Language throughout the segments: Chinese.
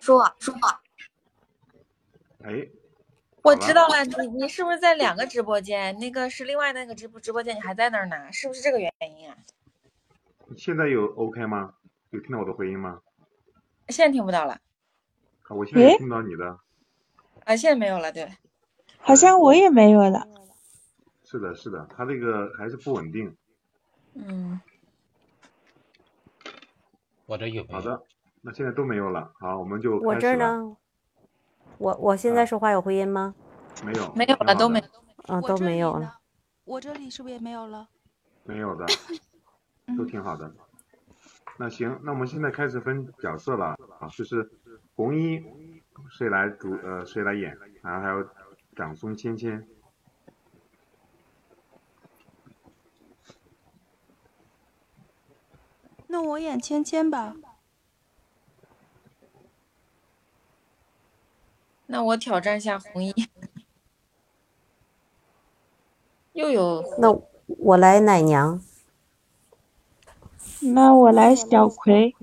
说说，哎，我知道了，你你是不是在两个直播间？那个是另外那个直播直播间，你还在那儿呢？是不是这个原因啊？现在有 OK 吗？有听到我的回音吗？现在听不到了。好，我现在也听到你的。啊，现在没有了，对。好像我也没有了。是的，是的，它这个还是不稳定。嗯。我这有。好的，那现在都没有了。好，我们就我这儿呢？我我现在说话有回音吗？没有，没有了，都没。啊，都没有了。我这里是不是也没有了？没有的，都挺好的。那行，那我们现在开始分角色了啊，就是红衣谁来主呃谁来演，然后还有长松芊芊。那我演芊芊吧。那我挑战一下红衣。又有。那我来奶娘。那我来小葵。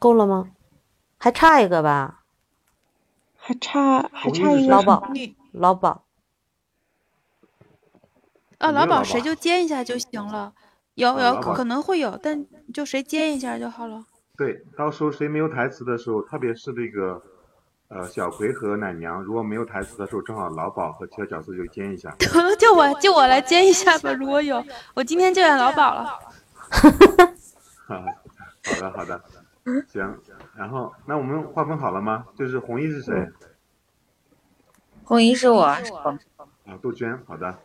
够了吗？还差一个吧？还差还差一个老鸨。老宝。啊，老宝谁就接一下就行了。有有可能会有，但就谁接一下就好了。对，到时候谁没有台词的时候，特别是那个呃小葵和奶娘，如果没有台词的时候，正好老鸨和其他角色就接一下。可 能就我就我来接一下吧，如果有，我今天就演老鸨了。好的好的，行，然后那我们划分好了吗？就是红衣是谁？红衣是我。啊，杜鹃，好的。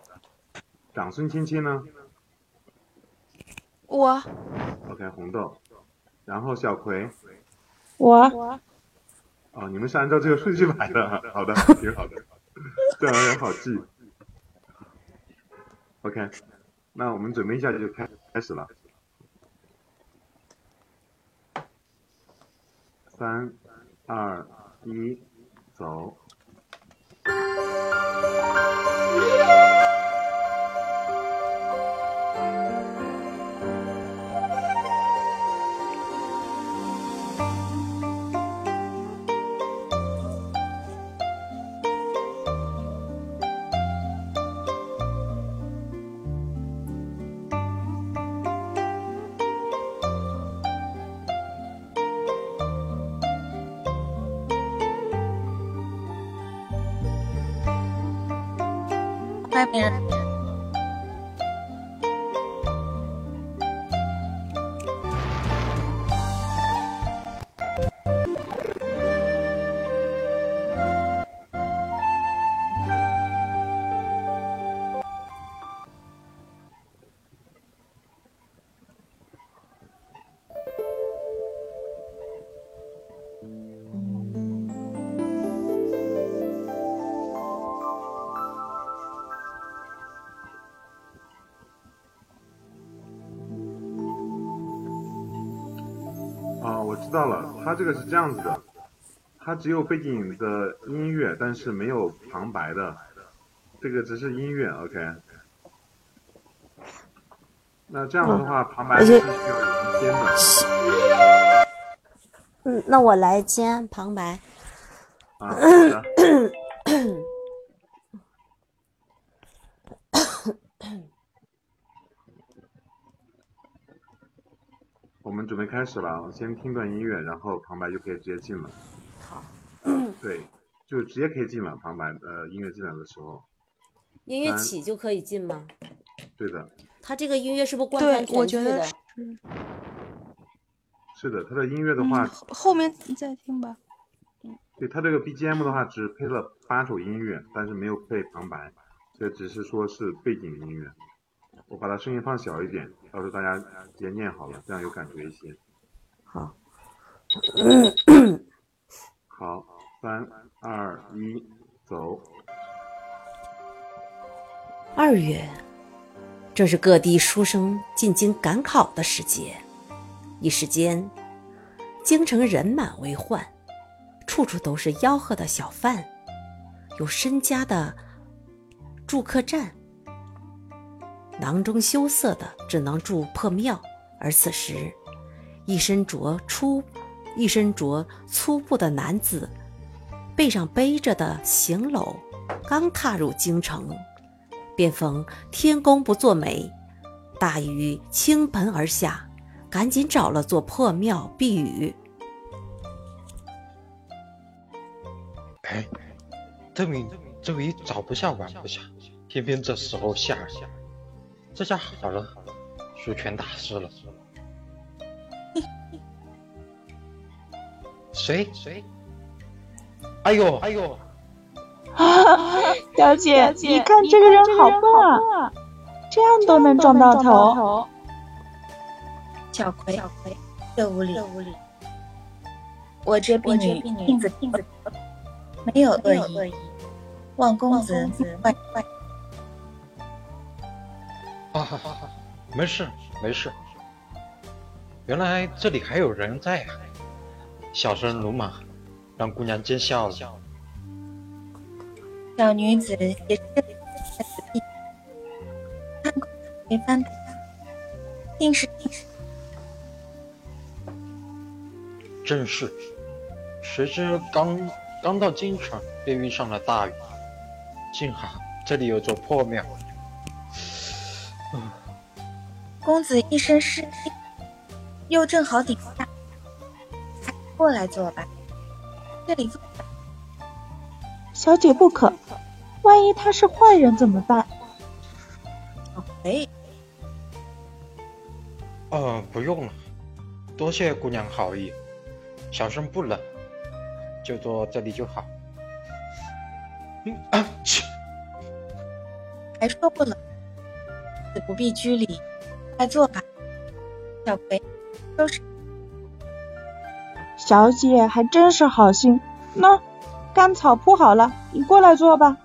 长孙芊芊呢？我。OK，红豆。然后小葵。我。哦，你们是按照这个顺序排的，好的，挺好的，这样也好记。OK，那我们准备一下就开开始了。三、二、一，走。外知道了，它这个是这样子的，它只有背景的音乐，但是没有旁白的，这个只是音乐，OK。那这样的话，旁白是需要人编的。嗯，那我来兼旁白。啊，好的。我们准备开始了，我先听段音乐，然后旁白就可以直接进了。好。对，就直接可以进了，旁白呃音乐进来的时候。音乐起就可以进吗？对的。他这个音乐是不是官方我觉得是。是的，他的音乐的话。后面你再听吧。对他这个 BGM 的话，只配了八首音乐，但是没有配旁白，这只是说是背景音乐。我把它声音放小一点，到时候大家直接念好了，这样有感觉一些。好。好，三二一，走。二月，正是各地书生进京赶考的时节，一时间，京城人满为患，处处都是吆喝的小贩，有身家的住客栈。囊中羞涩的只能住破庙。而此时，一身着粗、一身着粗布的男子，背上背着的行篓，刚踏入京城，便逢天公不作美，大雨倾盆而下，赶紧找了座破庙避雨。哎，这雨这雨早不下晚不下，偏偏这时候下下，这下好了，书全打湿了。谁谁？哎呦哎呦！啊，小姐，你看这个人好笨啊，这样都能撞到头。小葵，小葵，这屋里，这屋里，我这婢女镜子没有恶意，望公子。啊哈哈！没事没事，原来这里还有人在啊！小生鲁莽，让姑娘见笑了。小女子也是在此地，看过没翻的，定是定是。正是，谁知刚刚到京城，便遇上了大雨，幸好这里有座破庙。公子一身湿气，又正好顶下。过来坐吧，这里坐。小姐不可，万一他是坏人怎么办？哎，哦，不用了，多谢姑娘好意，小生不冷，就坐这里就好。嗯啊切，还说不冷，不必拘礼，快坐吧。小葵，收拾。小姐还真是好心，那干草铺好了，你过来坐吧。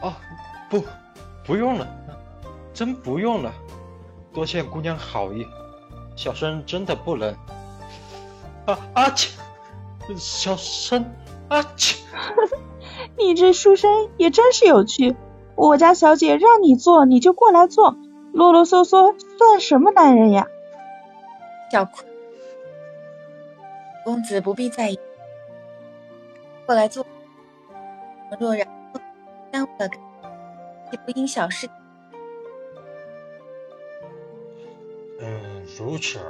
哦，不，不用了，真不用了，多谢姑娘好意，小生真的不能。啊啊切，小生啊切，你这书生也真是有趣，我家小姐让你坐你就过来坐，啰啰嗦嗦算什么男人呀？小葵。公子不必在意，过来坐。若然耽误了，也不因小事。嗯，如此，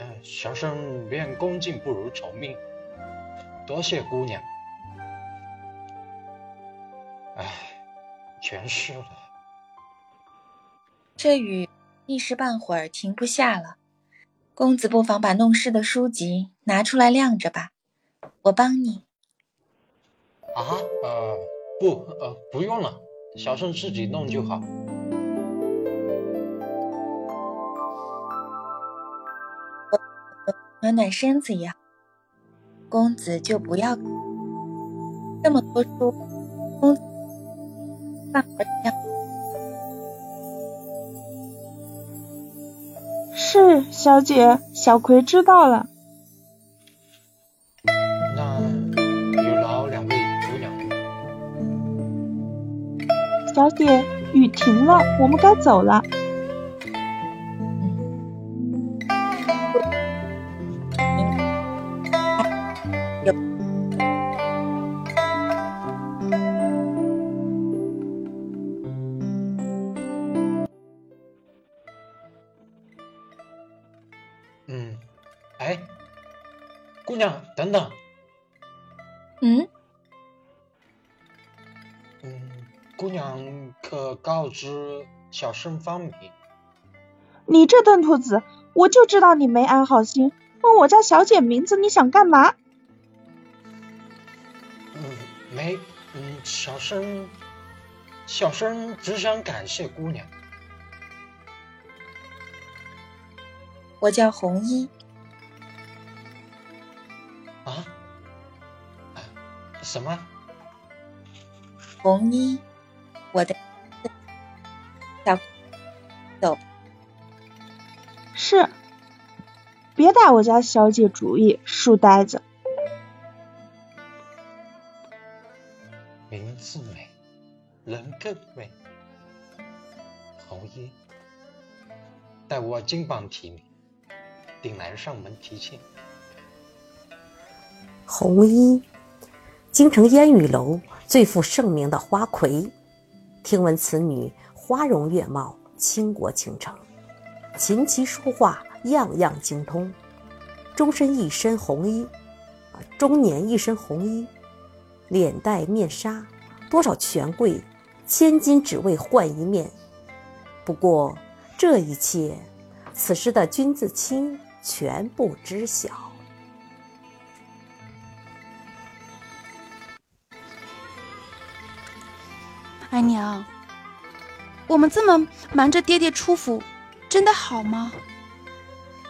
嗯，小生愿恭敬不如从命，多谢姑娘。全湿了。这雨一时半会儿停不下了。公子不妨把弄湿的书籍拿出来晾着吧，我帮你。啊，呃，不，呃，不用了，小生自己弄就好。暖暖身子也好，公子就不要这么多书，公是小姐，小葵知道了。那有劳两位姑娘。小姐，雨停了，我们该走了。姑娘，等等。嗯？嗯，姑娘可告知小生芳名？你这顿兔子，我就知道你没安好心。问我家小姐名字，你想干嘛？嗯，没，嗯，小生，小生只想感谢姑娘。我叫红衣。啊什么？红衣，我的小走。是，别打我家小姐主意，书呆子。名字美，人更美。红衣，待我金榜题名，定来上门提亲。红衣，京城烟雨楼最负盛名的花魁，听闻此女花容月貌，倾国倾城，琴棋书画样样精通，终身一身红衣，啊，终年一身红衣，脸戴面纱，多少权贵千金只为换一面。不过这一切，此时的君自清全部知晓。姨娘，我们这么瞒着爹爹出府，真的好吗？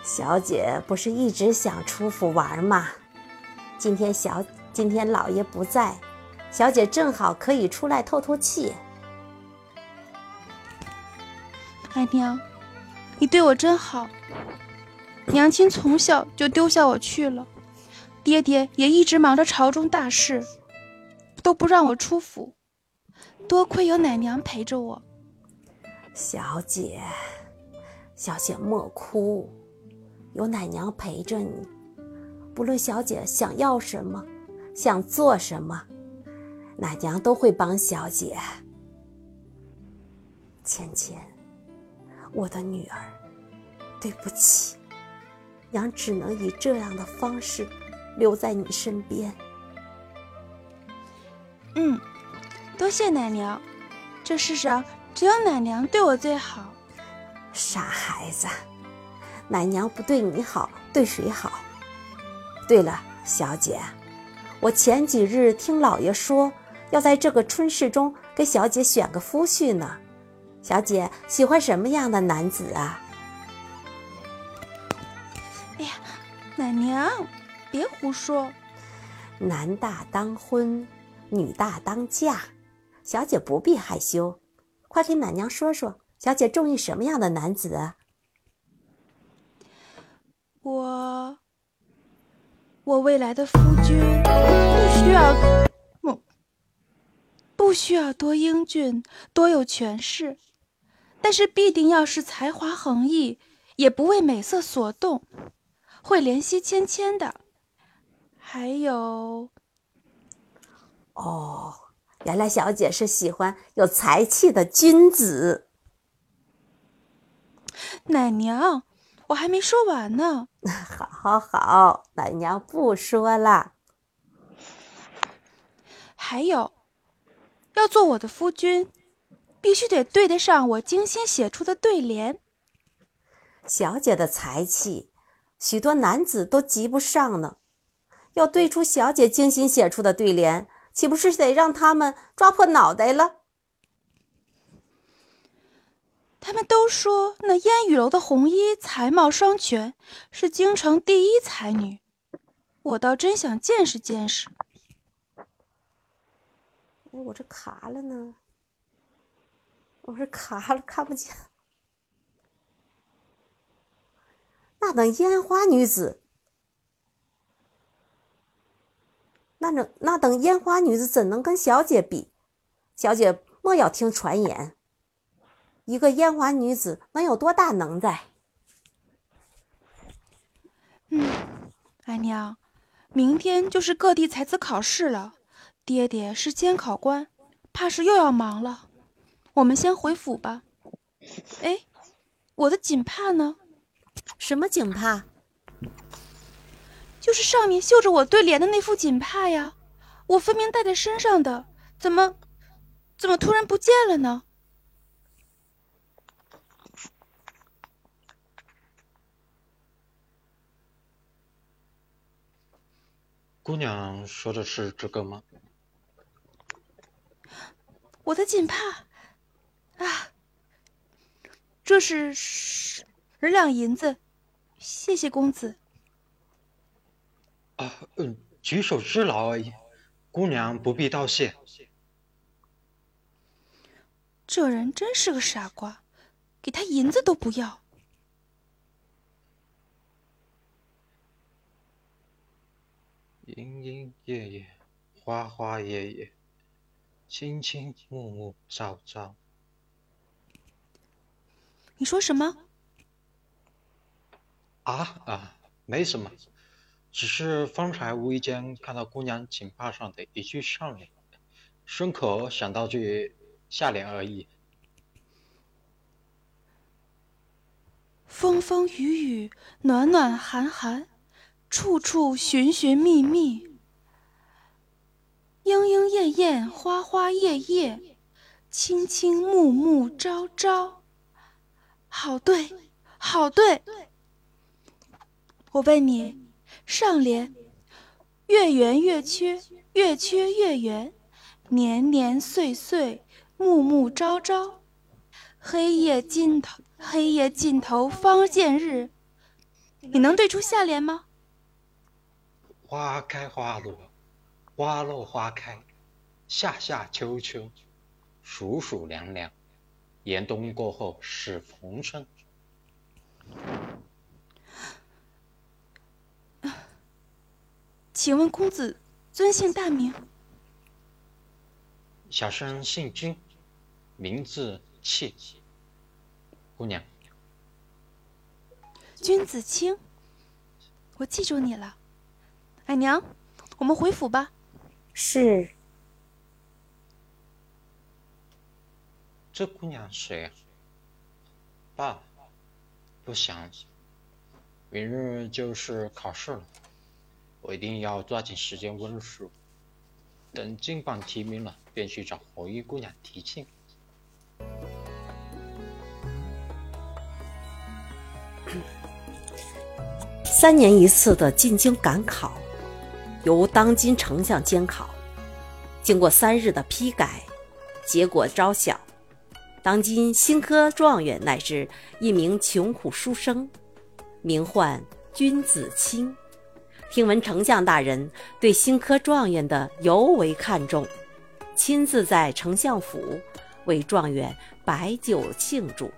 小姐不是一直想出府玩吗？今天小今天老爷不在，小姐正好可以出来透透气。爱娘，你对我真好。娘亲从小就丢下我去了，爹爹也一直忙着朝中大事，都不让我出府。多亏有奶娘陪着我，小姐，小姐莫哭，有奶娘陪着你，不论小姐想要什么，想做什么，奶娘都会帮小姐。芊芊，我的女儿，对不起，娘只能以这样的方式留在你身边。嗯。多谢奶娘，这世上只有奶娘对我最好。傻孩子，奶娘不对你好，对谁好？对了，小姐，我前几日听老爷说，要在这个春事中给小姐选个夫婿呢。小姐喜欢什么样的男子啊？奶娘，别胡说。男大当婚，女大当嫁。小姐不必害羞，快给奶娘说说，小姐中意什么样的男子啊？我，我未来的夫君不需要，不，不需要多英俊、多有权势，但是必定要是才华横溢，也不为美色所动，会怜惜芊芊的。还有，哦。原来小姐是喜欢有才气的君子，奶娘，我还没说完呢。好，好，好，奶娘不说了。还有，要做我的夫君，必须得对得上我精心写出的对联。小姐的才气，许多男子都及不上呢。要对出小姐精心写出的对联。岂不是得让他们抓破脑袋了？他们都说那烟雨楼的红衣才貌双全，是京城第一才女。我倒真想见识见识。哎，我这卡了呢，我这卡了，看不见。那等烟花女子。那等那等烟花女子怎能跟小姐比？小姐莫要听传言。一个烟花女子能有多大能耐？嗯，姨娘，明天就是各地才子考试了，爹爹是监考官，怕是又要忙了。我们先回府吧。哎，我的锦帕呢？什么锦帕？就是上面绣着我对联的那副锦帕呀，我分明带在身上的，怎么，怎么突然不见了呢？姑娘说的是这个吗？我的锦帕，啊，这是十两银子，谢谢公子。啊，嗯，举手之劳而已，姑娘不必道谢。这人真是个傻瓜，给他银子都不要。莺莺燕燕，花花叶叶，青青木木朝朝。你说什么？啊啊，没什么，只是方才无意间看到姑娘锦帕上的一句上联，顺口想到句下联而已。风风雨雨，暖暖寒寒，处处寻寻觅觅，莺莺燕燕，花花叶叶，青青暮暮朝朝。好对，好对。我问你，上联月圆月缺，月缺月圆，年年岁岁，暮暮朝朝，黑夜尽头。黑夜尽头方见日，你能对出下联吗？花开花落，花落花开，夏夏秋秋，暑暑凉凉，严冬过后是逢春。请问公子尊姓大名？小生姓君，名字妾。姑娘，君子清，我记住你了。矮娘，我们回府吧。是。这姑娘谁啊？爸，不想。明日就是考试了，我一定要抓紧时间温书。等金榜题名了，便去找红衣姑娘提亲。三年一次的进京赶考，由当今丞相监考。经过三日的批改，结果昭晓。当今新科状元乃是一名穷苦书生，名唤君子清。听闻丞相大人对新科状元的尤为看重，亲自在丞相府为状元摆酒庆祝。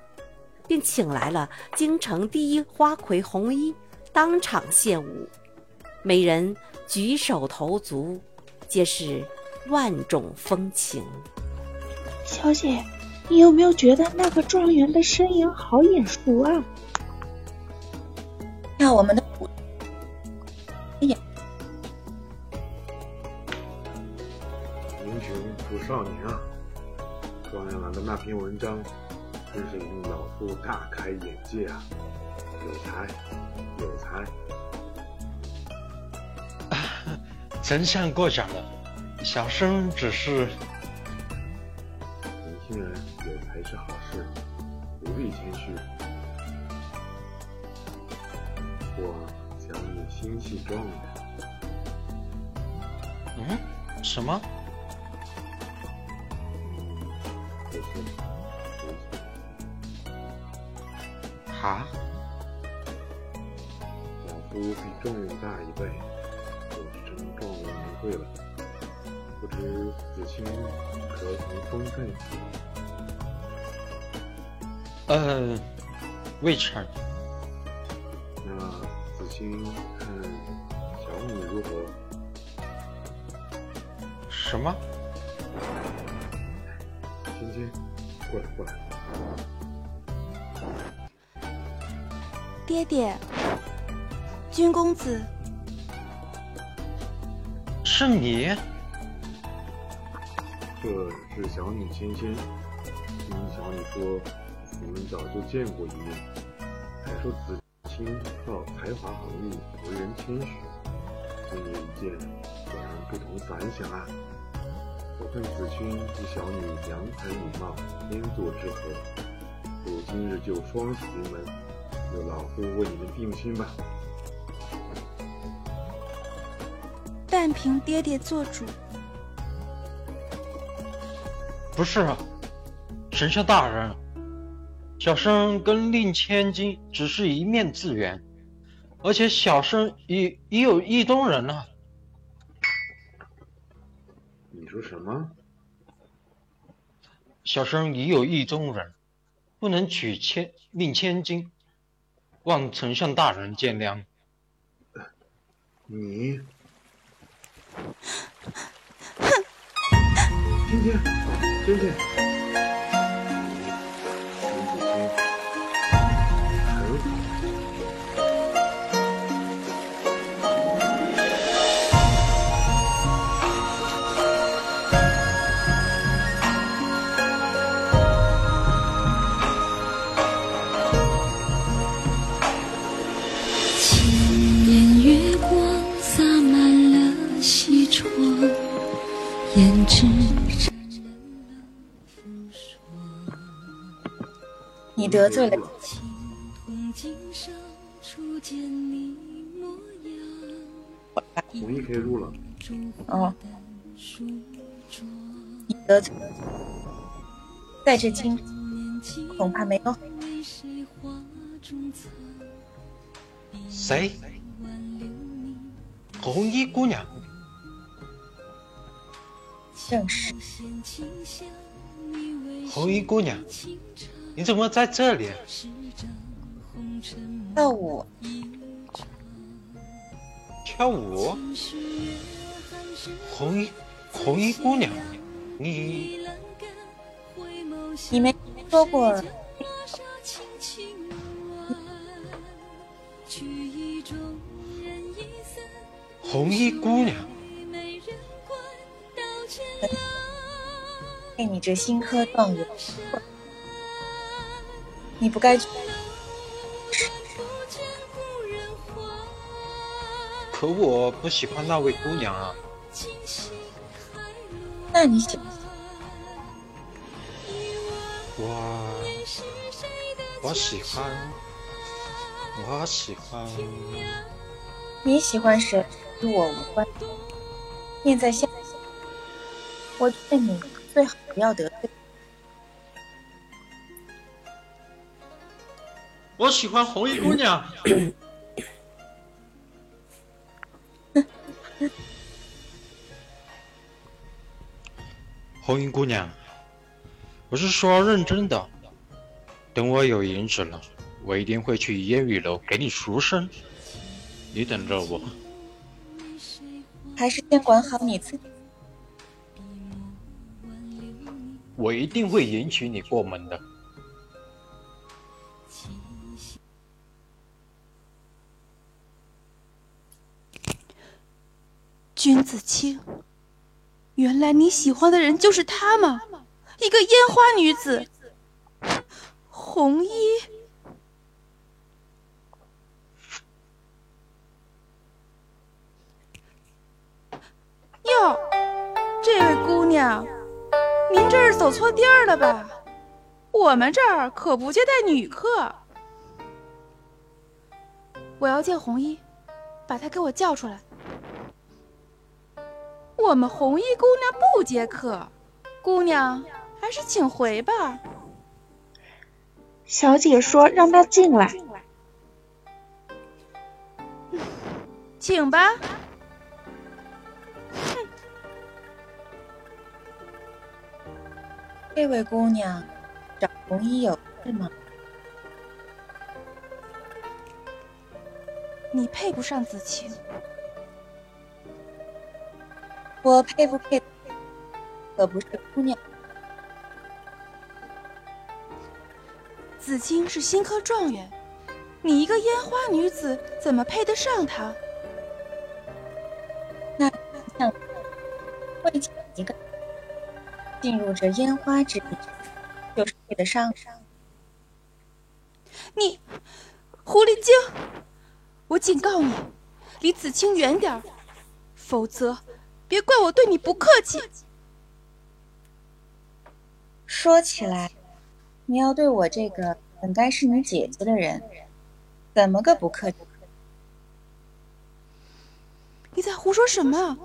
并请来了京城第一花魁红衣，当场献舞，美人举手投足，皆是万种风情。小姐，你有没有觉得那个状元的身影好眼熟啊？那我们的英雄出少年啊！状元郎的那篇文章。真是令老夫大开眼界啊！有才，有才！丞相过奖了，小生只是……年轻人有才是好事，不必谦虚。我想你心系状元。嗯？什么？啊！老夫比状元大一辈，就成状元名讳了。不知子清可曾封费？呃，未成。那子清看小女如何？什么？芊芊，过来，过来。爹爹，君公子，是你？这是小女芊芊。听小女说，你们早就见过一面，还说子清道才华横溢，为人谦虚。今日一见，果然不同凡响啊！我看子君与小女良才女貌，天作之合，不如今日就双喜临门。由老夫为你们定亲吧。但凭爹爹做主。不是，丞相大人，小生跟令千金只是一面之缘，而且小生已已有意中人了。你说什么？小生已有意中人，不能娶千令千金。望丞相大人见谅。你，芊芊，芊芊，你得罪了。红衣可以入了。哦。你得罪，在这今恐怕没有。谁？红衣姑娘。正是。红衣姑娘。你怎么在这里？跳舞，跳舞。红衣红衣姑娘，你你没说过？红衣姑娘，被你这新科状元。你不该去。可我不喜欢那位姑娘啊。那你喜？我我喜欢，我喜欢。你喜欢谁与我无关。念在下，我劝你最好不要得罪。我喜欢红衣姑娘。红衣姑娘，我是说认真的。等我有银子了，我一定会去烟雨楼给你赎身。你等着我。还是先管好你自己。我一定会迎娶你过门的。君子清，原来你喜欢的人就是她吗？一个烟花女子，红衣。哟，这位姑娘，您这是走错地儿了吧？我们这儿可不接待女客。我要见红衣，把她给我叫出来。我们红衣姑娘不接客，姑娘还是请回吧。小姐说让她进来，请吧。哼，这位姑娘找红衣有事吗？你配不上子晴。我配不配，可不是姑娘。子清是新科状元，你一个烟花女子，怎么配得上他？那像会一个进入这烟花之地，就是配得上。你狐狸精！我警告你，离子清远点儿，否则。别怪我对你不客气。说起来，你要对我这个本该是你姐姐的人，怎么个不客气？你在胡说什么？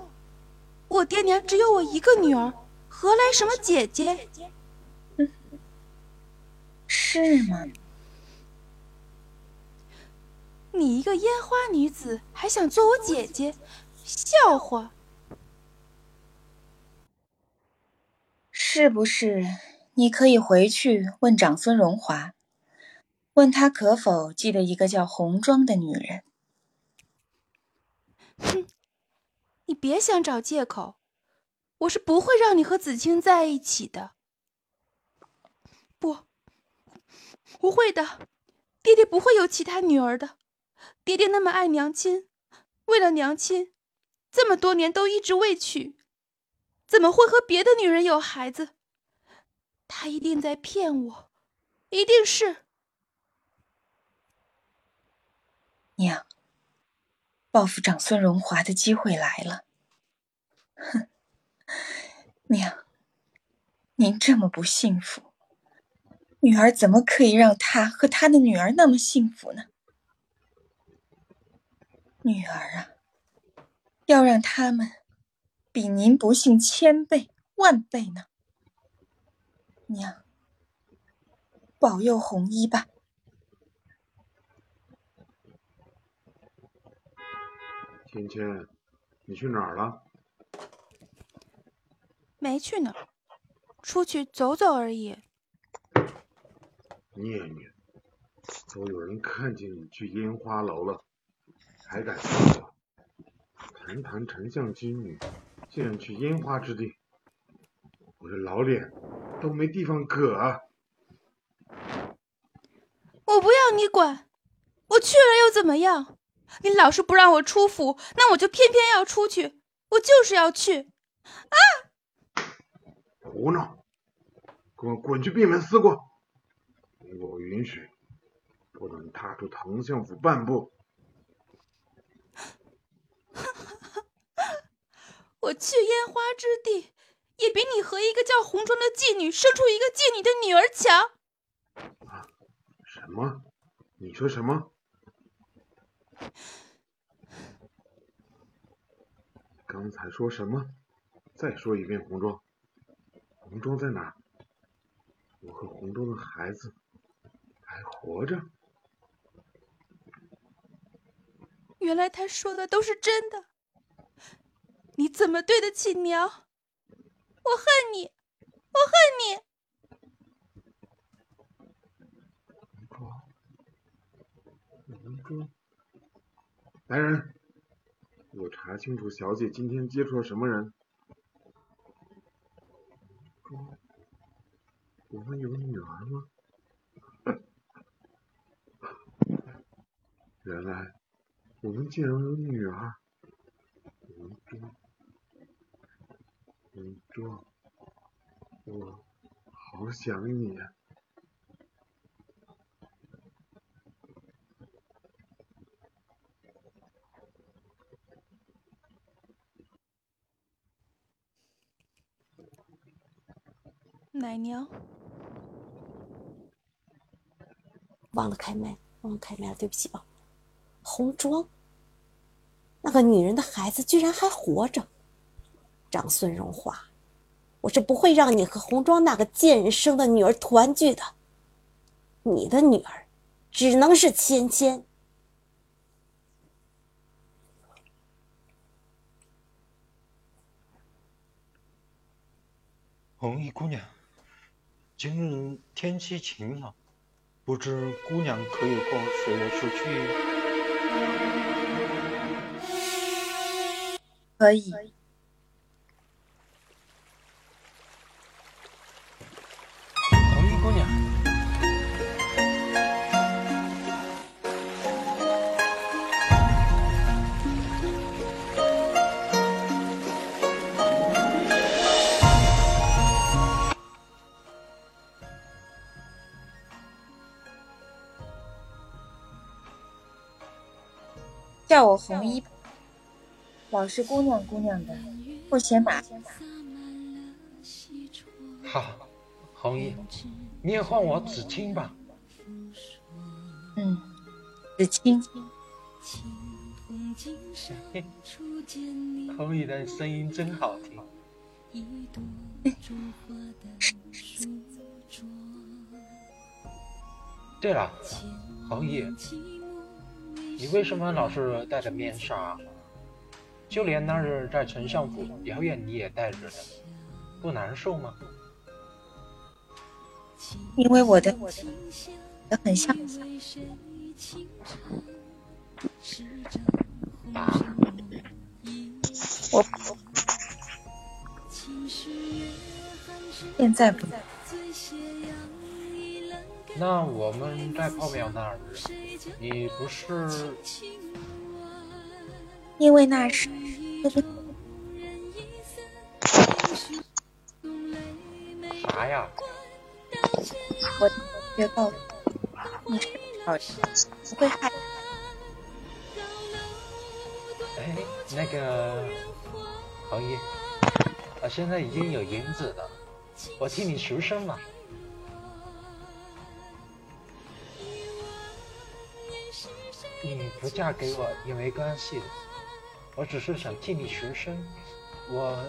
我爹娘只有我一个女儿，何来什么姐姐？是吗？你一个烟花女子，还想做我姐姐？笑话！是不是？你可以回去问长孙荣华，问他可否记得一个叫红妆的女人。哼，你别想找借口，我是不会让你和子清在一起的。不，不会的，爹爹不会有其他女儿的。爹爹那么爱娘亲，为了娘亲，这么多年都一直未娶。怎么会和别的女人有孩子？他一定在骗我，一定是娘。报复长孙荣华的机会来了。哼，娘，您这么不幸福，女儿怎么可以让他和他的女儿那么幸福呢？女儿啊，要让他们比您不幸千倍万倍呢。娘，保佑红衣吧。芊芊，你去哪儿了？没去哪儿，出去走走而已。念念，都有人看见你去烟花楼了，还敢说我？堂堂丞相之女，竟然去烟花之地，我这老脸都没地方搁啊！我不要你管，我去了又怎么样？你老是不让我出府，那我就偏偏要出去，我就是要去。啊！胡闹！给我滚去闭门思过！没我允许，不能踏出藤相府半步。我去烟花之地，也比你和一个叫红妆的妓女生出一个妓女的女儿强。啊？什么？你说什么？刚才说什么？再说一遍，红妆。红妆在哪？我和红妆的孩子还活着？原来他说的都是真的。你怎么对得起娘？我恨你，我恨你！来人，给我查清楚小姐今天接触了什么人。我们有女儿吗？原来我们竟然有女儿。红妆，我好想你。奶娘，忘了开麦，忘了开麦了，对不起啊。红妆，那个女人的孩子居然还活着。长孙荣华，我是不会让你和红妆那个贱人生的女儿团聚的。你的女儿，只能是芊芊。红衣姑娘。今日天气晴朗，不知姑娘可有空随我出去？可以。红衣姑娘，叫我红衣，老是姑娘姑娘的，不嫌麻烦。好，红衣，你也唤我子清吧。嗯，子清。红衣的声音真好听。对了，红衣。你为什么老是戴着面纱？就连那日在丞相府表演，你也戴着的，不难受吗？因为我的很像。我现在不。那我们在泡庙那儿，你不是？因为那是啥呀？我别告诉你是好人，不会害。哎，那个，红衣，我现在已经有银子了，我替你赎身了。你不嫁给我也没关系，我只是想替你赎身。我。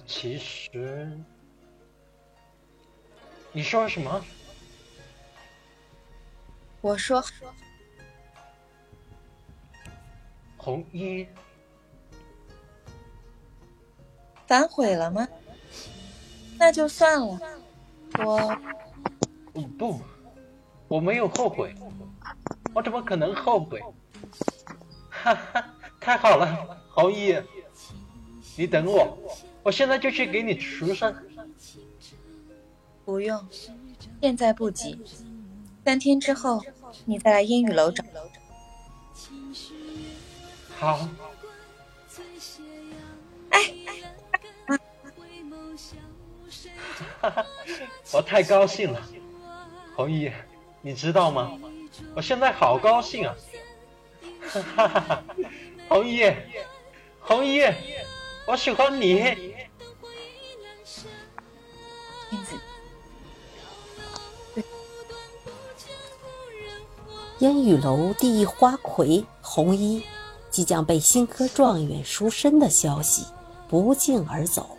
我其实，你说什么？我说，红衣反悔了吗？那就算了。我不，我没有后悔，我怎么可能后悔？哈哈，太好了，红衣，你等我。我现在就去给你赎身。不用，现在不急。三天之后，你再来烟雨楼找。好。我太高兴了，红衣，你知道吗？我现在好高兴啊！哈 哈哈哈，红衣，红衣。我喜欢你，烟雨楼第一花魁红衣即将被新科状元赎身的消息不胫而走，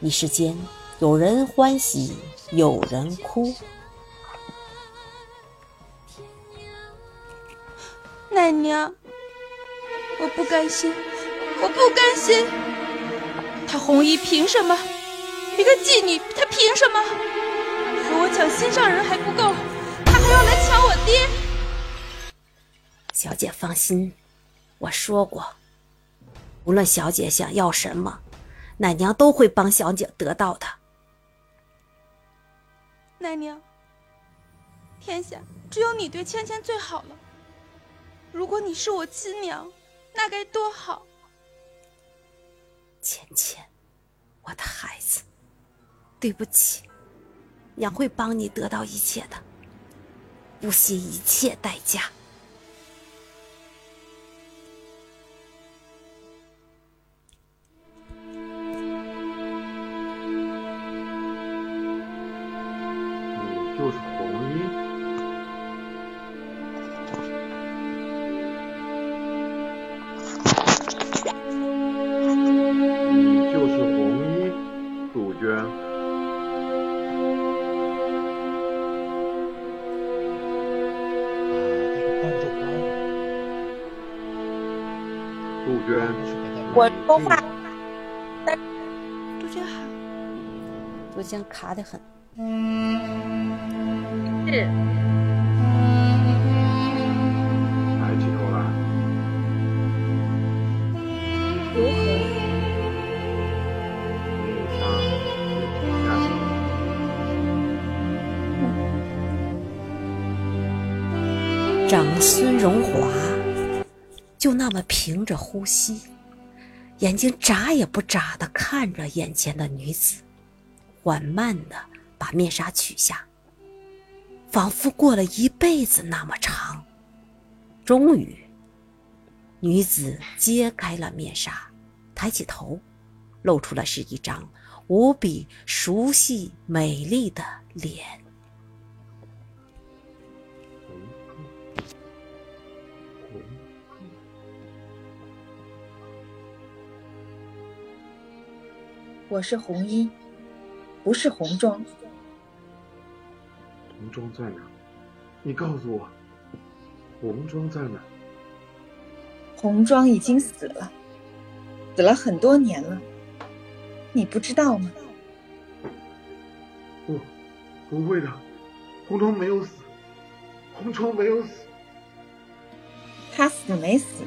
一时间有人欢喜，有人哭。奶娘，我不甘心，我不甘心。他红衣凭什么？一个妓女，她凭什么？和我抢心上人还不够，她还要来抢我爹！小姐放心，我说过，无论小姐想要什么，奶娘都会帮小姐得到的。奶娘，天下只有你对芊芊最好了。如果你是我亲娘，那该多好！芊芊，我的孩子，对不起，娘会帮你得到一切的，不惜一切代价。就是说话，杜鹃好，杜鹃卡的很。是。抬起头来。如何？长孙荣华。就那么平着呼吸，眼睛眨也不眨的看着眼前的女子，缓慢的把面纱取下，仿佛过了一辈子那么长。终于，女子揭开了面纱，抬起头，露出了是一张无比熟悉美丽的脸。我是红衣，不是红妆。红妆在哪？你告诉我，红妆在哪？红妆已经死了，死了很多年了，你不知道吗？不，不会的，红妆没有死，红妆没有死。他死没死？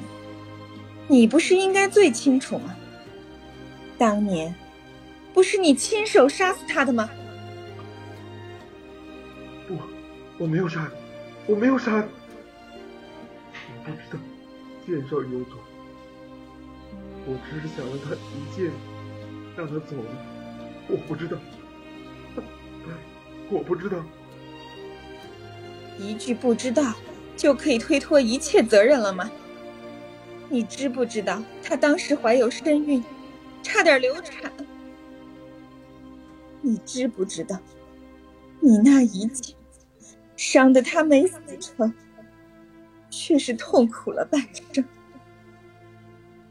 你不是应该最清楚吗？当年。不是你亲手杀死他的吗？不，我没有杀，我没有杀。我不知道，剑上有种，我只是想让他一剑，让他走了。我不知道，我不知道。一句不知道，就可以推脱一切责任了吗？你知不知道他当时怀有身孕，差点流产？你知不知道，你那一剑伤得他没死成，却是痛苦了半生？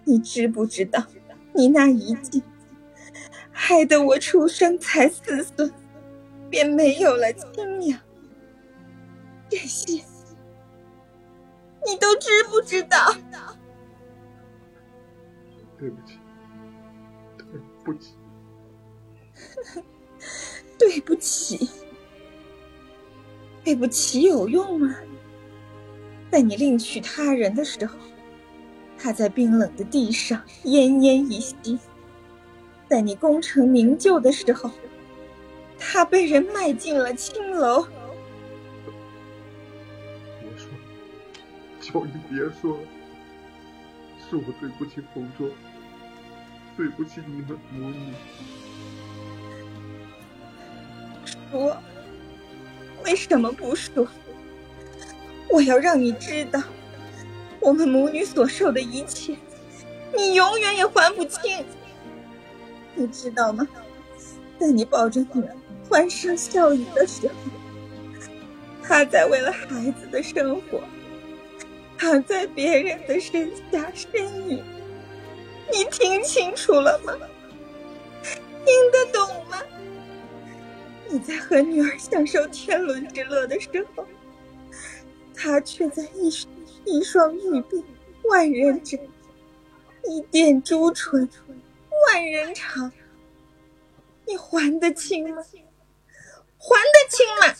你知不知道，你那一剑害得我出生才四岁，便没有了亲娘？这些你都知不知道？对不起，对不起，对不起，对不起有用吗？在你另娶他人的时候，他在冰冷的地上奄奄一息；在你功成名就的时候，他被人卖进了青楼。别说，求你别说了，是我对不起红桌，对不起你们母女。我，为什么不说？我要让你知道，我们母女所受的一切，你永远也还不清。你知道吗？在你抱着女儿欢声笑语的时候，他在为了孩子的生活，躺在别人的身下呻吟。你听清楚了吗？听得懂吗？你在和女儿享受天伦之乐的时候，他却在一一双玉臂万人针，一点朱唇万人尝。你还得清吗？还得清吗？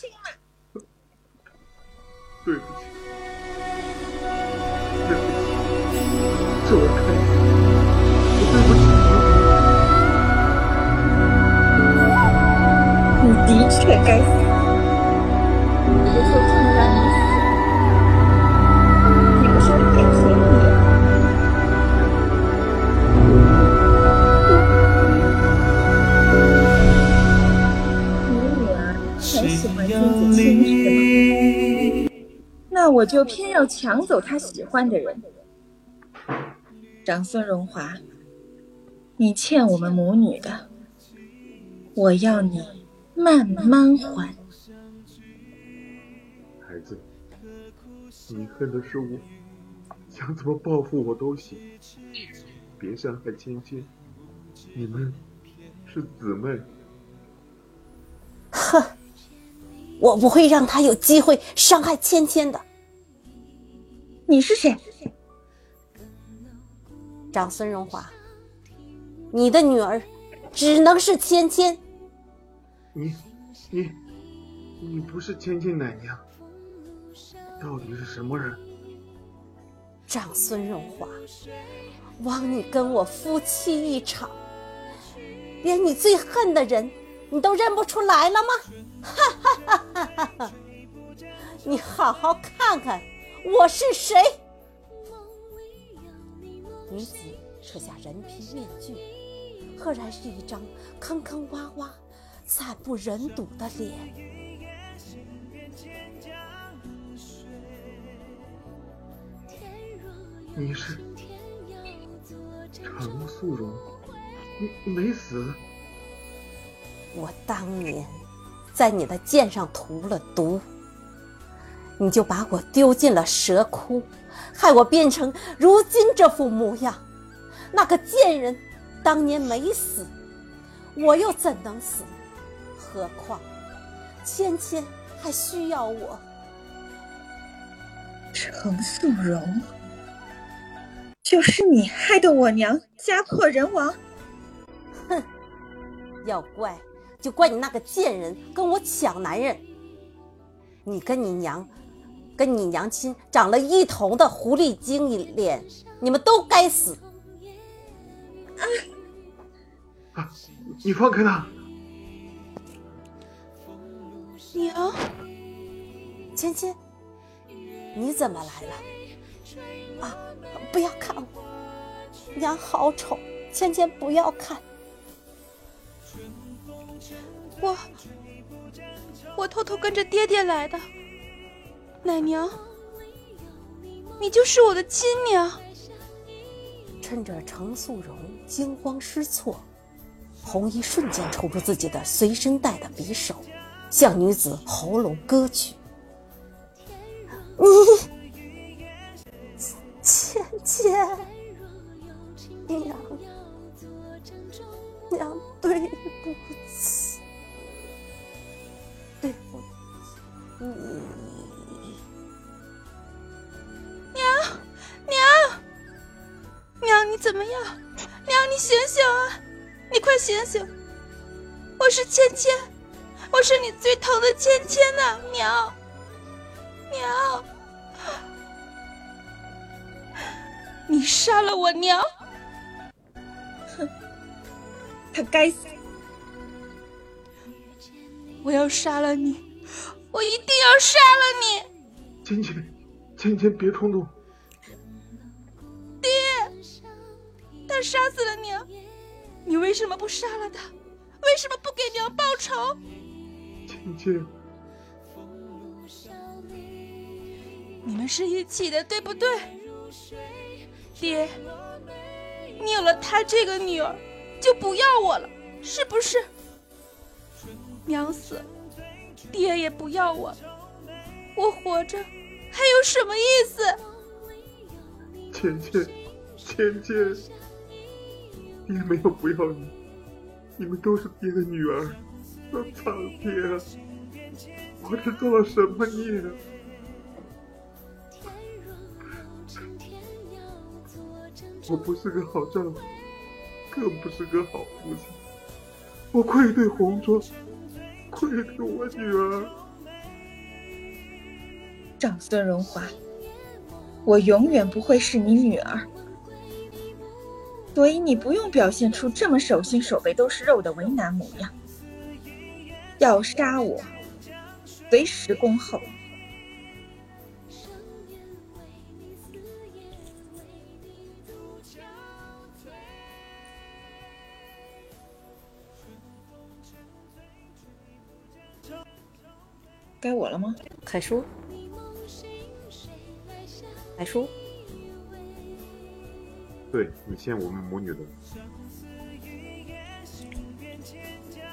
对不起，对不起，是，我的确该死，我就这么让你死，你不是太甜蜜了？你女儿很喜欢君子亲是吗？那我就偏要抢走她喜欢的人。长孙荣华，你欠我们母女的，我要你慢慢还。孩子，你恨的是我，想怎么报复我都行，别伤害芊芊，你们是姊妹。哼，我不会让他有机会伤害芊芊的。你是谁？长孙荣华，你的女儿只能是芊芊。你，你，你不是千金奶娘，到底是什么人？长孙荣华，枉你跟我夫妻一场，连你最恨的人你都认不出来了吗？哈哈哈哈哈哈！你好好看看我是谁。女子扯下人皮面具，赫然是一张坑坑洼洼、惨不忍睹的脸。你是程素荣，你没死？我当年在你的剑上涂了毒，你就把我丢进了蛇窟，害我变成如今这副模样。那个贱人当年没死，我又怎能死？何况芊芊还需要我。程素荣，就是你害得我娘家破人亡。哼，要怪就怪你那个贱人跟我抢男人。你跟你娘，跟你娘亲长了一头的狐狸精脸，你们都该死。啊！你放开他！娘，芊芊，你怎么来了？啊！不要看我，娘好丑！芊芊不要看。我我偷偷跟着爹爹来的，奶娘，你就是我的亲娘。趁着程素荣惊慌失措，红衣瞬间抽出自己的随身带的匕首，向女子喉咙割去。你，倩倩，娘，娘对不起，对不起。娘，娘，娘，你怎么样？娘，你醒醒啊！你快醒醒！我是芊芊，我是你最疼的芊芊呐，娘。娘，你杀了我娘！哼，他该死！我要杀了你，我一定要杀了你！芊芊，芊芊，别冲动。爹，他杀死了娘，你为什么不杀了他？为什么不给娘报仇？芊芊。你们是一起的，对不对？爹，你有了她这个女儿，就不要我了，是不是？娘死，爹也不要我，我活着还有什么意思？芊芊，芊芊，爹没有不要你，你们都是爹的女儿，我操爹！我这做了什么孽？我不是个好丈夫，更不是个好父亲。我愧对红妆，愧对我女儿。长孙荣华，我永远不会是你女儿，所以你不用表现出这么手心手背都是肉的为难模样。要杀我，随时恭候。该我了吗？凯叔，凯叔，对你欠我们母女的，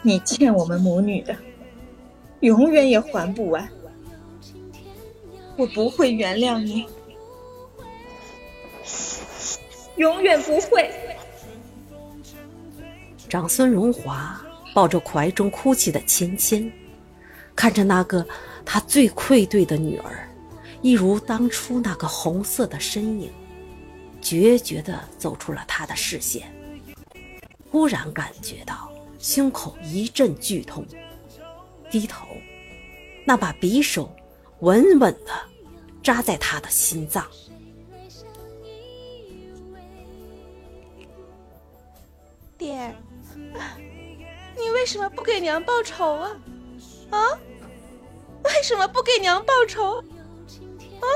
你欠我们母女的，永远也还不完。我不会原谅你，永远不会。长孙荣华抱着怀中哭泣的芊芊。看着那个他最愧对的女儿，一如当初那个红色的身影，决绝地走出了他的视线。忽然感觉到胸口一阵剧痛，低头，那把匕首稳稳地扎在他的心脏。爹，你为什么不给娘报仇啊？啊！为什么不给娘报仇？啊！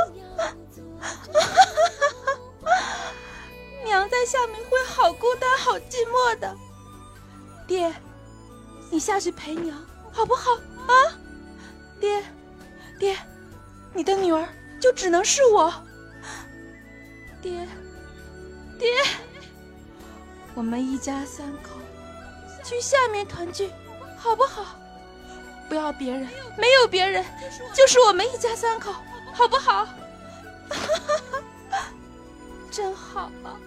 娘在下面会好孤单、好寂寞的。爹，你下去陪娘好不好？啊！爹，爹，你的女儿就只能是我。爹，爹，我们一家三口去下面团聚，好不好？不要别人，没有别人，就是我们一家三口，好不好？真好啊！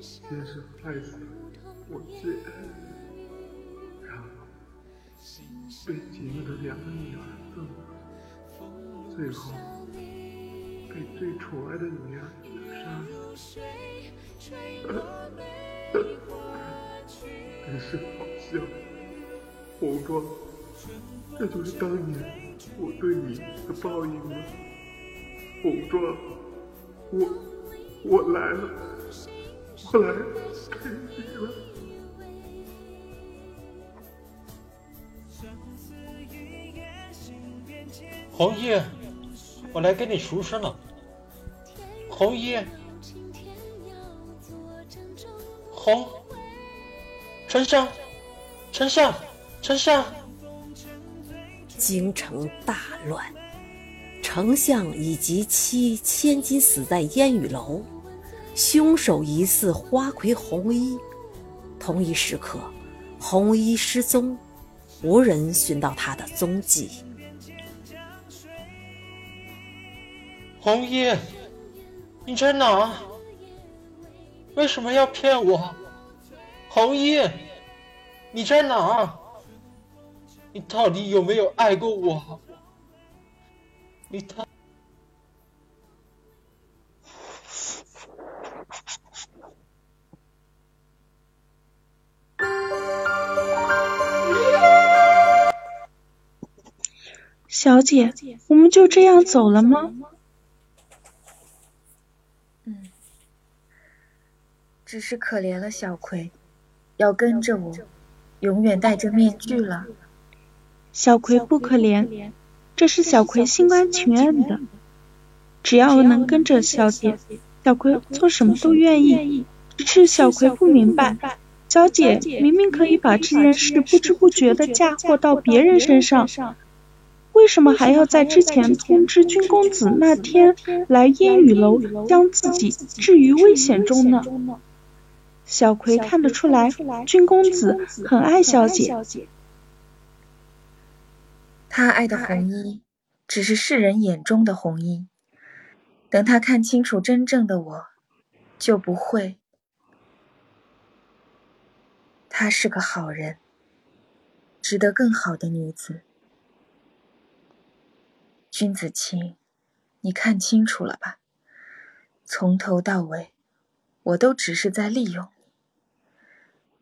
先是害死我最爱的人，然后被姐妹的两个女儿揍，最后。被最宠爱的女儿杀死，真是好笑。红妆，这就是当年我对你的报应吗？红妆，我我来了，我来。红叶。我来给你赎身了，红衣，红，丞相，丞相，丞相，京城大乱，丞相以及妻千金死在烟雨楼，凶手疑似花魁红衣。同一时刻，红衣失踪，无人寻到他的踪迹。红衣，你在哪？为什么要骗我？红衣，你在哪？你到底有没有爱过我？你他。小姐，我们就这样走了吗？嗯，只是可怜了小葵，要跟着我，永远戴着面具了。小葵不可怜，这是小葵心甘情愿的。只要能跟着小姐，小葵做什么都愿意。只是小葵不明白，小姐明明可以把这件事不知不觉的嫁祸到别人身上。为什么还要在之前通知君公子那天来烟雨楼，将自己置于危险中呢？小葵看得出来，君公子很爱小姐。他爱的红衣，只是世人眼中的红衣。等他看清楚真正的我，就不会。他是个好人，值得更好的女子。君子清，你看清楚了吧？从头到尾，我都只是在利用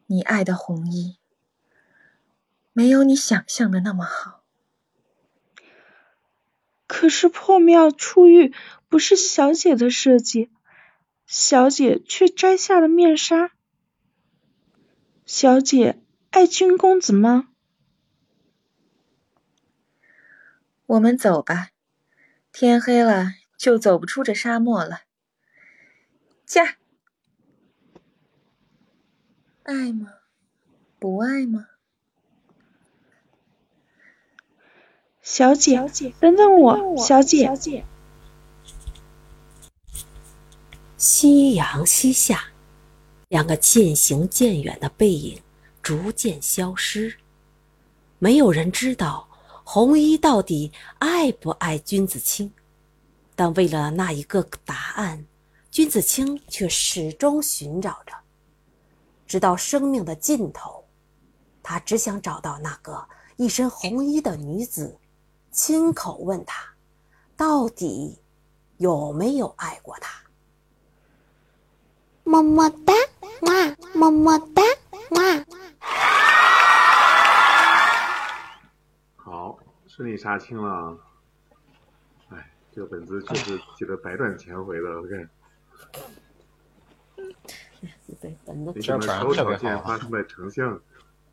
你。你爱的红衣，没有你想象的那么好。可是破庙出狱不是小姐的设计，小姐却摘下了面纱。小姐爱君公子吗？我们走吧，天黑了就走不出这沙漠了。驾！爱吗？不爱吗？小姐，等等我，小姐。夕阳西下，两个渐行渐远的背影逐渐消失，没有人知道。红衣到底爱不爱君子清？但为了那一个答案，君子清却始终寻找着，直到生命的尽头，他只想找到那个一身红衣的女子，亲口问她，到底有没有爱过他。么么哒，么么哒，顺利杀青了，哎，这个本子就是写的百转千回的。OK，对，本子没想到高潮竟然发生在丞相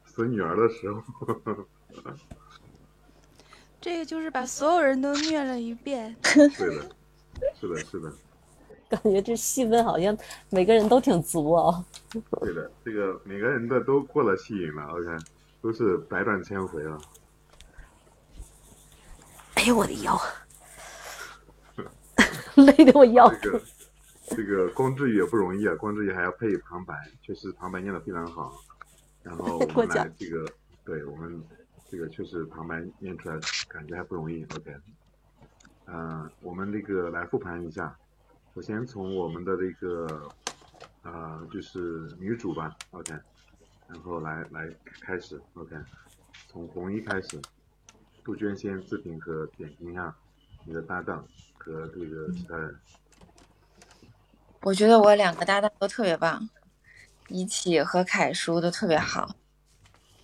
死女儿的时候。这个就是把所有人都虐了一遍。是的，是的，是的。感觉这戏份好像每个人都挺足哦。对的，这个每个人的都过了戏瘾了。OK，都是百转千回了。哎呦我的腰，累得我腰。这个这个光之语也不容易啊，光之语还要配旁白，确实旁白念的非常好。然后我 们来这个，对我们这个确实旁白念出来感觉还不容易。OK，嗯，我们那个来复盘一下，首先从我们的这个呃就是女主吧，OK，然后来来开始，OK，从红衣开始。杜鹃先自评和点评一下你的搭档和这个其他人。我觉得我两个搭档都特别棒，一起和凯叔都特别好。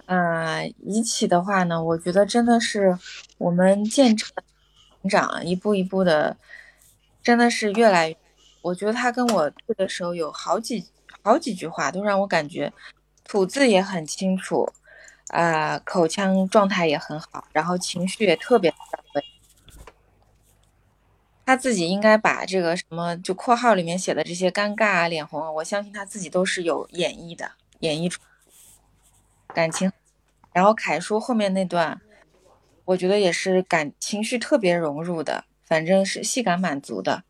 嗯，一起的话呢，我觉得真的是我们见证成长，一步一步的，真的是越来越。我觉得他跟我对的时候，有好几好几句话都让我感觉吐字也很清楚。啊，口腔状态也很好，然后情绪也特别到位。他自己应该把这个什么就括号里面写的这些尴尬啊、脸红啊，我相信他自己都是有演绎的，演绎出感情。然后凯叔后面那段，我觉得也是感情绪特别融入的，反正是戏感满足的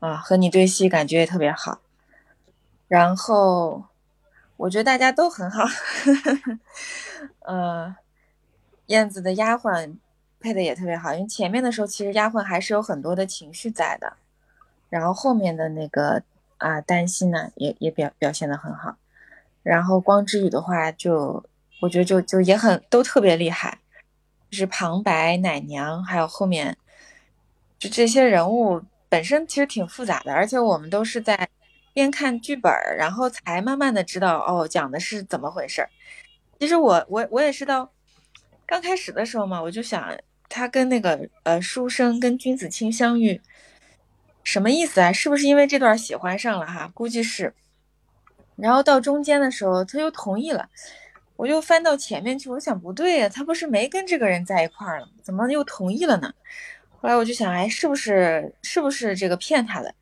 啊，和你对戏感觉也特别好。然后我觉得大家都很好，呃，燕子的丫鬟配的也特别好，因为前面的时候其实丫鬟还是有很多的情绪在的，然后后面的那个啊担心呢也也表表现的很好，然后光之羽的话就我觉得就就也很都特别厉害，就是旁白奶娘还有后面就这些人物本身其实挺复杂的，而且我们都是在。边看剧本，然后才慢慢的知道哦，讲的是怎么回事儿。其实我我我也是到刚开始的时候嘛，我就想他跟那个呃书生跟君子清相遇，什么意思啊？是不是因为这段喜欢上了哈？估计是。然后到中间的时候他又同意了，我就翻到前面去，我想不对呀，他不是没跟这个人在一块儿了，怎么又同意了呢？后来我就想，哎，是不是是不是这个骗他的？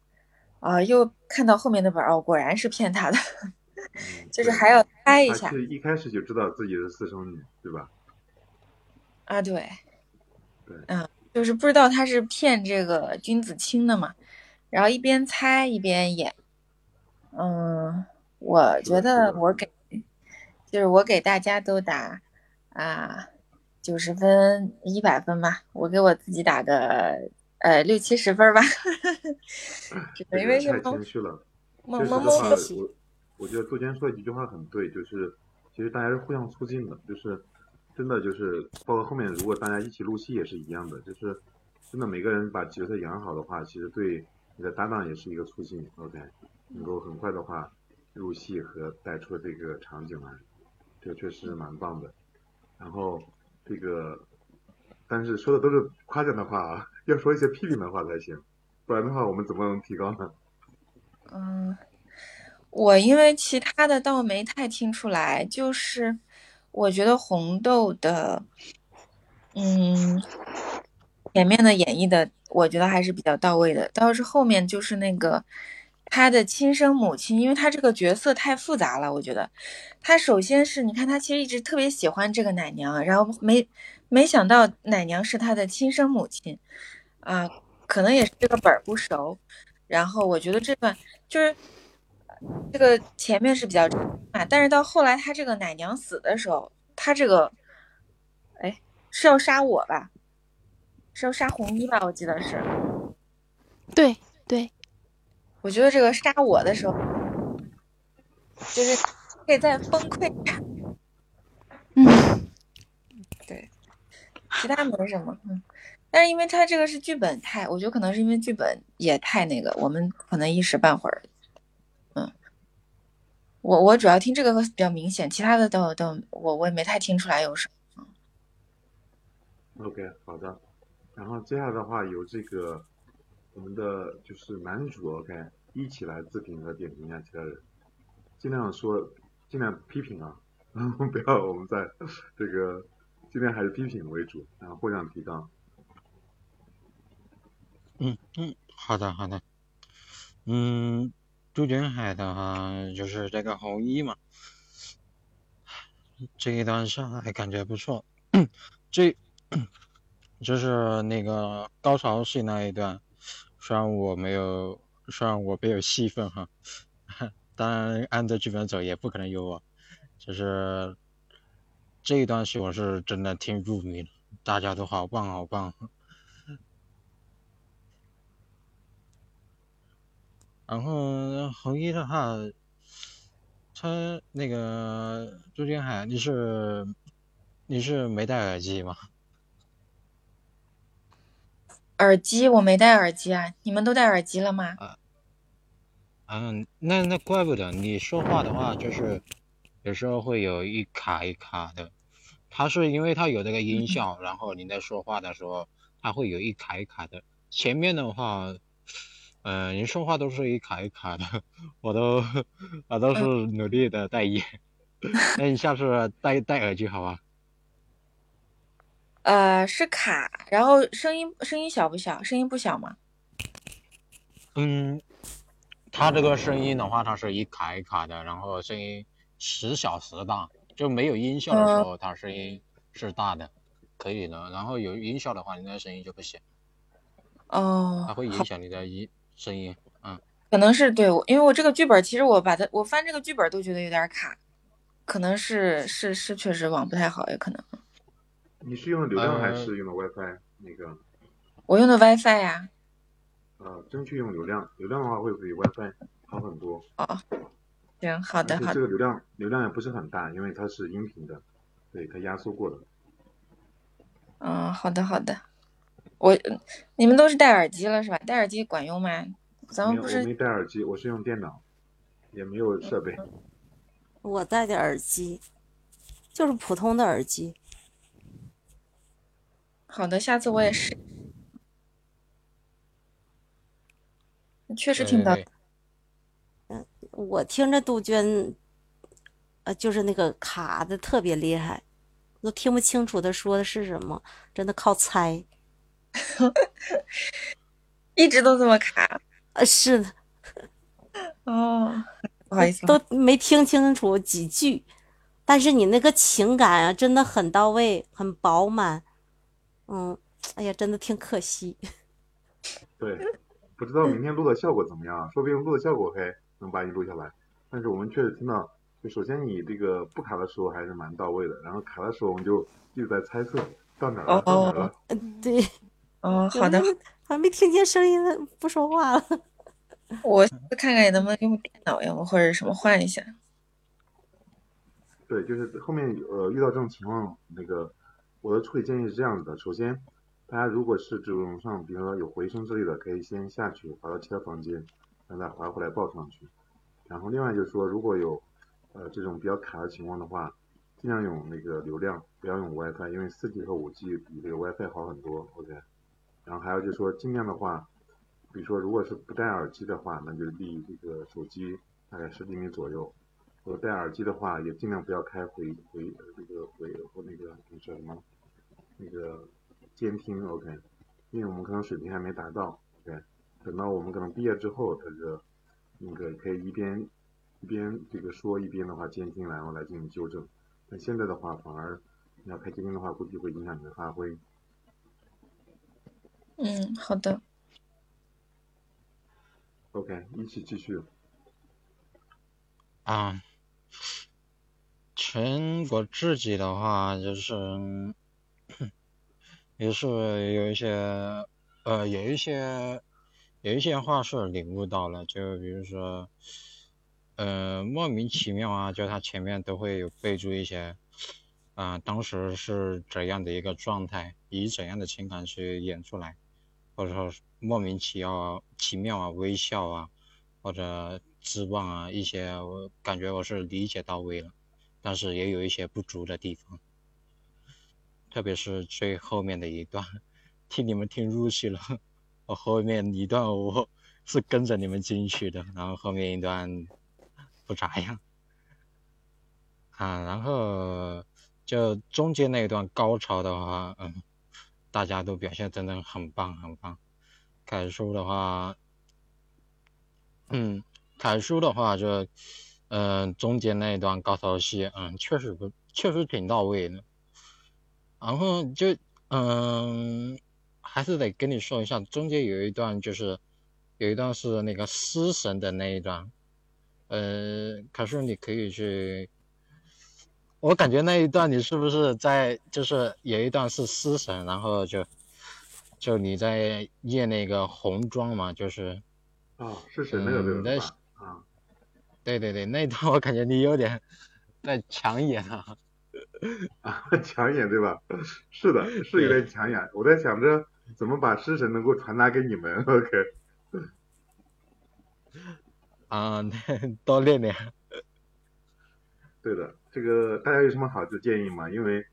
啊，又看到后面的本哦，果然是骗他的，就是还要猜一下。他一开始就知道自己是私生女，对吧？啊，对，对，嗯，就是不知道他是骗这个君子清的嘛，然后一边猜一边演。嗯，我觉得我给，就是我给大家都打啊九十分一百分吧，我给我自己打个。呃，六七十分吧，因为是太谦虚了。确实的话我我觉得杜鹃说的一句话很对，就是其实大家是互相促进的，就是真的就是包括后面如果大家一起录戏也是一样的，就是真的每个人把角色演好的话，其实对你的搭档也是一个促进。OK，能够很快的话入戏和带出这个场景来，这个确实蛮棒的。然后这个。但是说的都是夸奖的话啊，要说一些批评的话才行，不然的话我们怎么能提高呢？嗯，我因为其他的倒没太听出来，就是我觉得红豆的，嗯，前面的演绎的，我觉得还是比较到位的。倒是后面就是那个他的亲生母亲，因为他这个角色太复杂了，我觉得他首先是你看他其实一直特别喜欢这个奶娘，然后没。没想到奶娘是他的亲生母亲，啊，可能也是这个本儿不熟。然后我觉得这段就是这个前面是比较啊，但是到后来他这个奶娘死的时候，他这个哎是要杀我吧？是要杀红衣吧？我记得是。对对，我觉得这个杀我的时候，就是可以再崩溃一下。其他没什么，嗯，但是因为他这个是剧本太，我觉得可能是因为剧本也太那个，我们可能一时半会儿，嗯，我我主要听这个比较明显，其他的都都我我也没太听出来有什么。OK，好的，然后接下来的话由这个我们的就是男主 OK 一起来自评和点评一下其他人，尽量说尽量批评啊，不要我们在这个。今天还是批评为主，然后获奖提纲。嗯嗯，好的好的。嗯，杜鹃海的话就是这个红衣嘛，这一段上来感觉不错。这就是那个高潮戏那一段，虽然我没有，虽然我没有戏份哈，当然按照剧本走也不可能有我，就是。这一段戏我是真的挺入迷的，大家都好棒好棒。然后红衣的话，他那个朱金海，你是你是没戴耳机吗？耳机我没戴耳机啊，你们都戴耳机了吗？啊，嗯，那那怪不得你说话的话就是。有时候会有一卡一卡的，它是因为它有那个音效，然后你在说话的时候，它会有一卡一卡的。前面的话，嗯，您说话都是一卡一卡的，我都我都是努力的戴眼，那你下次戴戴耳机好吧？呃，是卡，然后声音声音小不小？声音不小吗？嗯，它这个声音的话，它是一卡一卡的，然后声音时小时大，就没有音效的时候，它声音是大的，可以的。然后有音效的话，你那声音就不行，哦，它会影响你的音声音。嗯，可能是对我，因为我这个剧本其实我把它，我翻这个剧本都觉得有点卡，可能是是是确实网不太好，也可能。你是用的流量还呃是用的 WiFi？那个我用的 WiFi 呀、呃，争取用流量，流量的话会比 WiFi 好很多。哦，行，好的而且好的，这个流量流量也不是很大，因为它是音频的，对，它压缩过的。嗯，好的好的。我你们都是戴耳机了是吧？戴耳机管用吗？咱们不没有，我没戴耳机，我是用电脑，也没有设备。我戴的耳机就是普通的耳机，好的，下次我也试。确实听到对，我听着杜鹃，呃，就是那个卡的特别厉害，都听不清楚他说的是什么，真的靠猜。一直都这么卡。呃，是的，哦，不好意思，都没听清楚几句，但是你那个情感啊，真的很到位，很饱满。嗯，哎呀，真的挺可惜。对，不知道明天录的效果怎么样啊？说不定录的效果还能把你录下来。但是我们确实听到，就首先你这个不卡的时候还是蛮到位的，然后卡的时候我们就一直在猜测到哪儿了，到哪儿了。嗯，对，哦，好的，还没听见声音呢，不说话了。我看看能不能用电脑呀，或者什么换一下。对，就是后面呃遇到这种情况，那个我的处理建议是这样子的：首先，大家如果是这种像比如说有回声之类的，可以先下去跑到其他房间，让它滑回来报上去。然后另外就是说，如果有呃这种比较卡的情况的话，尽量用那个流量，不要用 WiFi，因为 4G 和 5G 比这个 WiFi 好很多。OK。然后还有就是说，尽量的话，比如说如果是不戴耳机的话，那就离这个手机大概十厘米左右。如果戴耳机的话，也尽量不要开回回这个回或那个那叫什么那个监听，OK，因为我们可能水平还没达到等到我们可能毕业之后，他就那个可以一边一边这个说一边的话监听，然后来进行纠正。但现在的话，反而你要开监听的话，估计会影响你的发挥。嗯，好的。OK，一起继续。啊，全国自己的话就是，也是有一些，呃，有一些，有一些话是领悟到了，就比如说，呃，莫名其妙啊，就他前面都会有备注一些，啊、当时是怎样的一个状态，以怎样的情感去演出来，或者说莫名其妙奇妙啊，微笑啊。或者失望啊，一些我感觉我是理解到位了，但是也有一些不足的地方，特别是最后面的一段，听你们听入戏了，我后面一段我 是跟着你们进去的，然后后面一段不咋样，啊，然后就中间那一段高潮的话，嗯，大家都表现真的很棒很棒，凯叔的话。嗯，凯叔的话就，嗯、中间那一段高潮戏，嗯，确实不，确实挺到位的。然后就，嗯，还是得跟你说一下，中间有一段就是，有一段是那个失神的那一段，呃，凯叔你可以去，我感觉那一段你是不是在，就是有一段是失神，然后就，就你在验那个红妆嘛，就是。啊，是神那个对对吧？啊，对对对，那一段我感觉你有点在抢眼啊。啊，抢眼对吧？是的，是有点抢眼。我在想着怎么把尸神能够传达给你们。OK。啊，多练练。对的，这个大家有什么好的建议吗？因为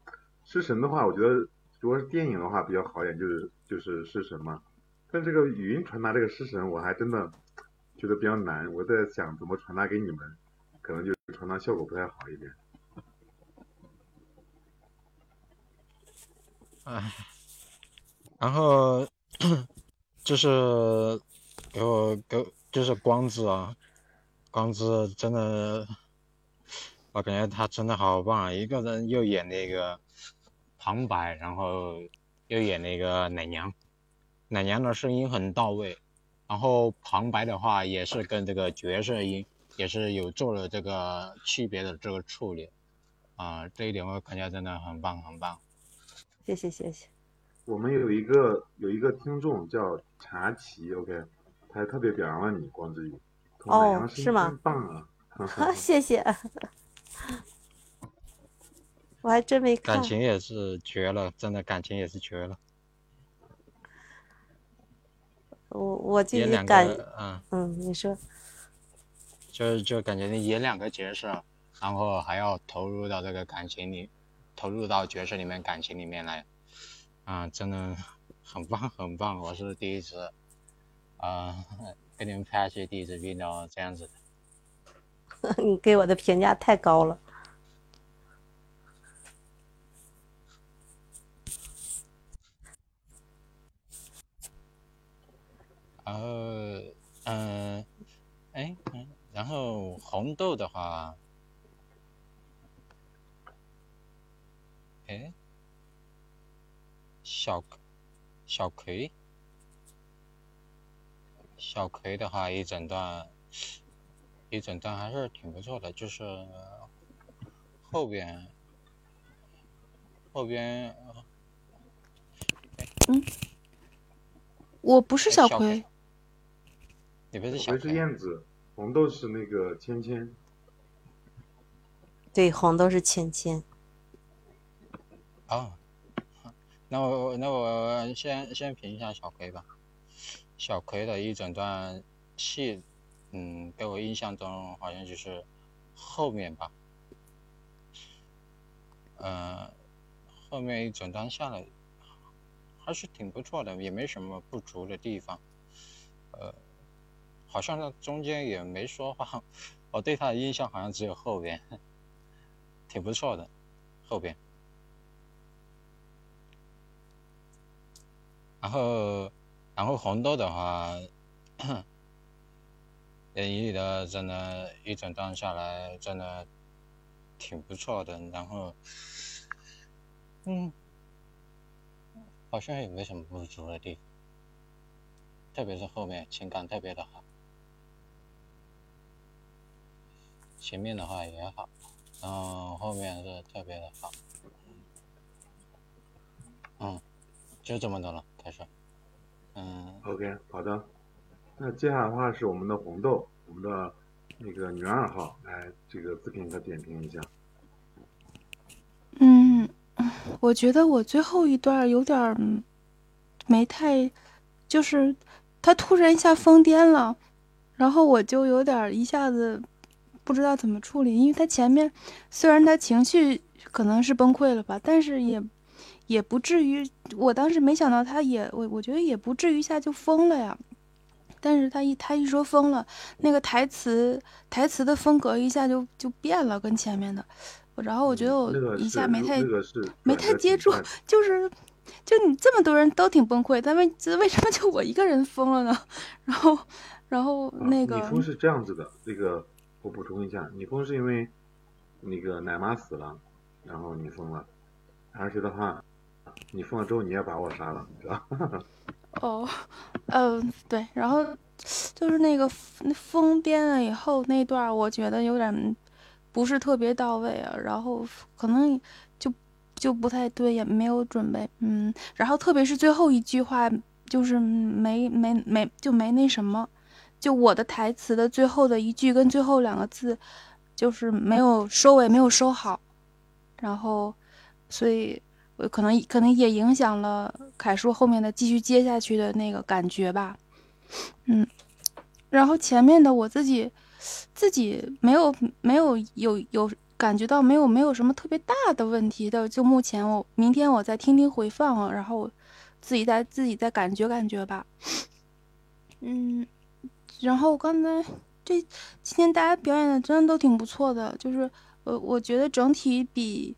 尸神的话，我觉得如果是电影的话比较好一点，就是就是尸神嘛。但这个语音传达这个尸神，我还真的觉得比较难。我在想怎么传达给你们，可能就传达效果不太好一点。唉，然后就是给我给就是光子啊，光子真的，我感觉他真的好棒啊！一个人又演那个旁白，然后又演那个奶娘，奶娘的声音很到位，然后旁白的话也是跟这个角色音也是有做了这个区别的这个处理，啊，这一点我感觉真的很棒很棒。谢谢谢谢。我们有一个有一个听众叫茶奇，OK，他还特别表扬了你光之宇，说哦是吗真棒啊！谢谢，我还真没看感。情也是绝了，真的感情也是绝了。我我具演两体感，个，嗯，嗯，你说，就是就感觉你演两个角色，然后还要投入到这个感情里，投入到角色里面感情里面来，啊，真的很棒很棒！我是第一次，啊，跟你们拍戏第一次遇到这样子的。你给我的评价太高了。然后，嗯、哎，嗯，然后红豆的话，哎，小小葵，小葵的话一整段，一整段还是挺不错的，就是后边后边嗯我不是小小葵，你不是小小葵是，燕子，红豆是那个芊芊。对，红豆是芊芊，哦，那我那我先先评一下小葵吧。小葵的一整段戏，嗯，给我印象中好像就是后面吧，呃，后面一整段下来还是挺不错的，也没什么不足的地方。呃，好像他中间也没说话，我对他的印象好像只有后边，挺不错的，后边。然后，然后红豆的话，演绎的真的，一整段下来真的挺不错的。然后，嗯，好像也没什么不足的地方，特别是后面情感特别的好，前面的话也好，然后后面是特别的好，嗯，就这么多了，开始，嗯。OK，好的。那接下来的话是我们的红豆，我们的那个女二号来这个自评和点评一下。嗯，我觉得我最后一段有点没太，就是他突然一下疯癫了，然后我就有点儿一下子不知道怎么处理，因为他前面虽然他情绪可能是崩溃了吧，但是也也不至于，我当时没想到他也我我觉得也不至于一下就疯了呀。但是他一他一说疯了，那个台词台词的风格一下就就变了，跟前面的，然后我觉得我一下没太那个是没太接住就是就你这么多人都挺崩溃，但为这为什么就我一个人疯了呢？然后然后啊那个你疯是这样子的，那个我补充一下，你疯是因为那个奶妈死了，然后你疯了，而且的话，你疯了之后你也把我杀了，是吧？哦，嗯、对，然后就是那个那疯癫了以后那段，我觉得有点不是特别到位啊，然后可能就就不太对，也没有准备，嗯，然后特别是最后一句话，就是没没没就没那什么，就我的台词的最后的一句跟最后两个字，就是没有收尾，没有收好，然后所以。可能可能也影响了凯叔后面的继续接下去的那个感觉吧，嗯，然后前面的我自己自己没有没有有有感觉到没有没有什么特别大的问题的，就目前我明天我再听听回放，然后自己再自己再感觉感觉吧，嗯，然后刚才这今天大家表演的真的都挺不错的，就是呃我觉得整体比。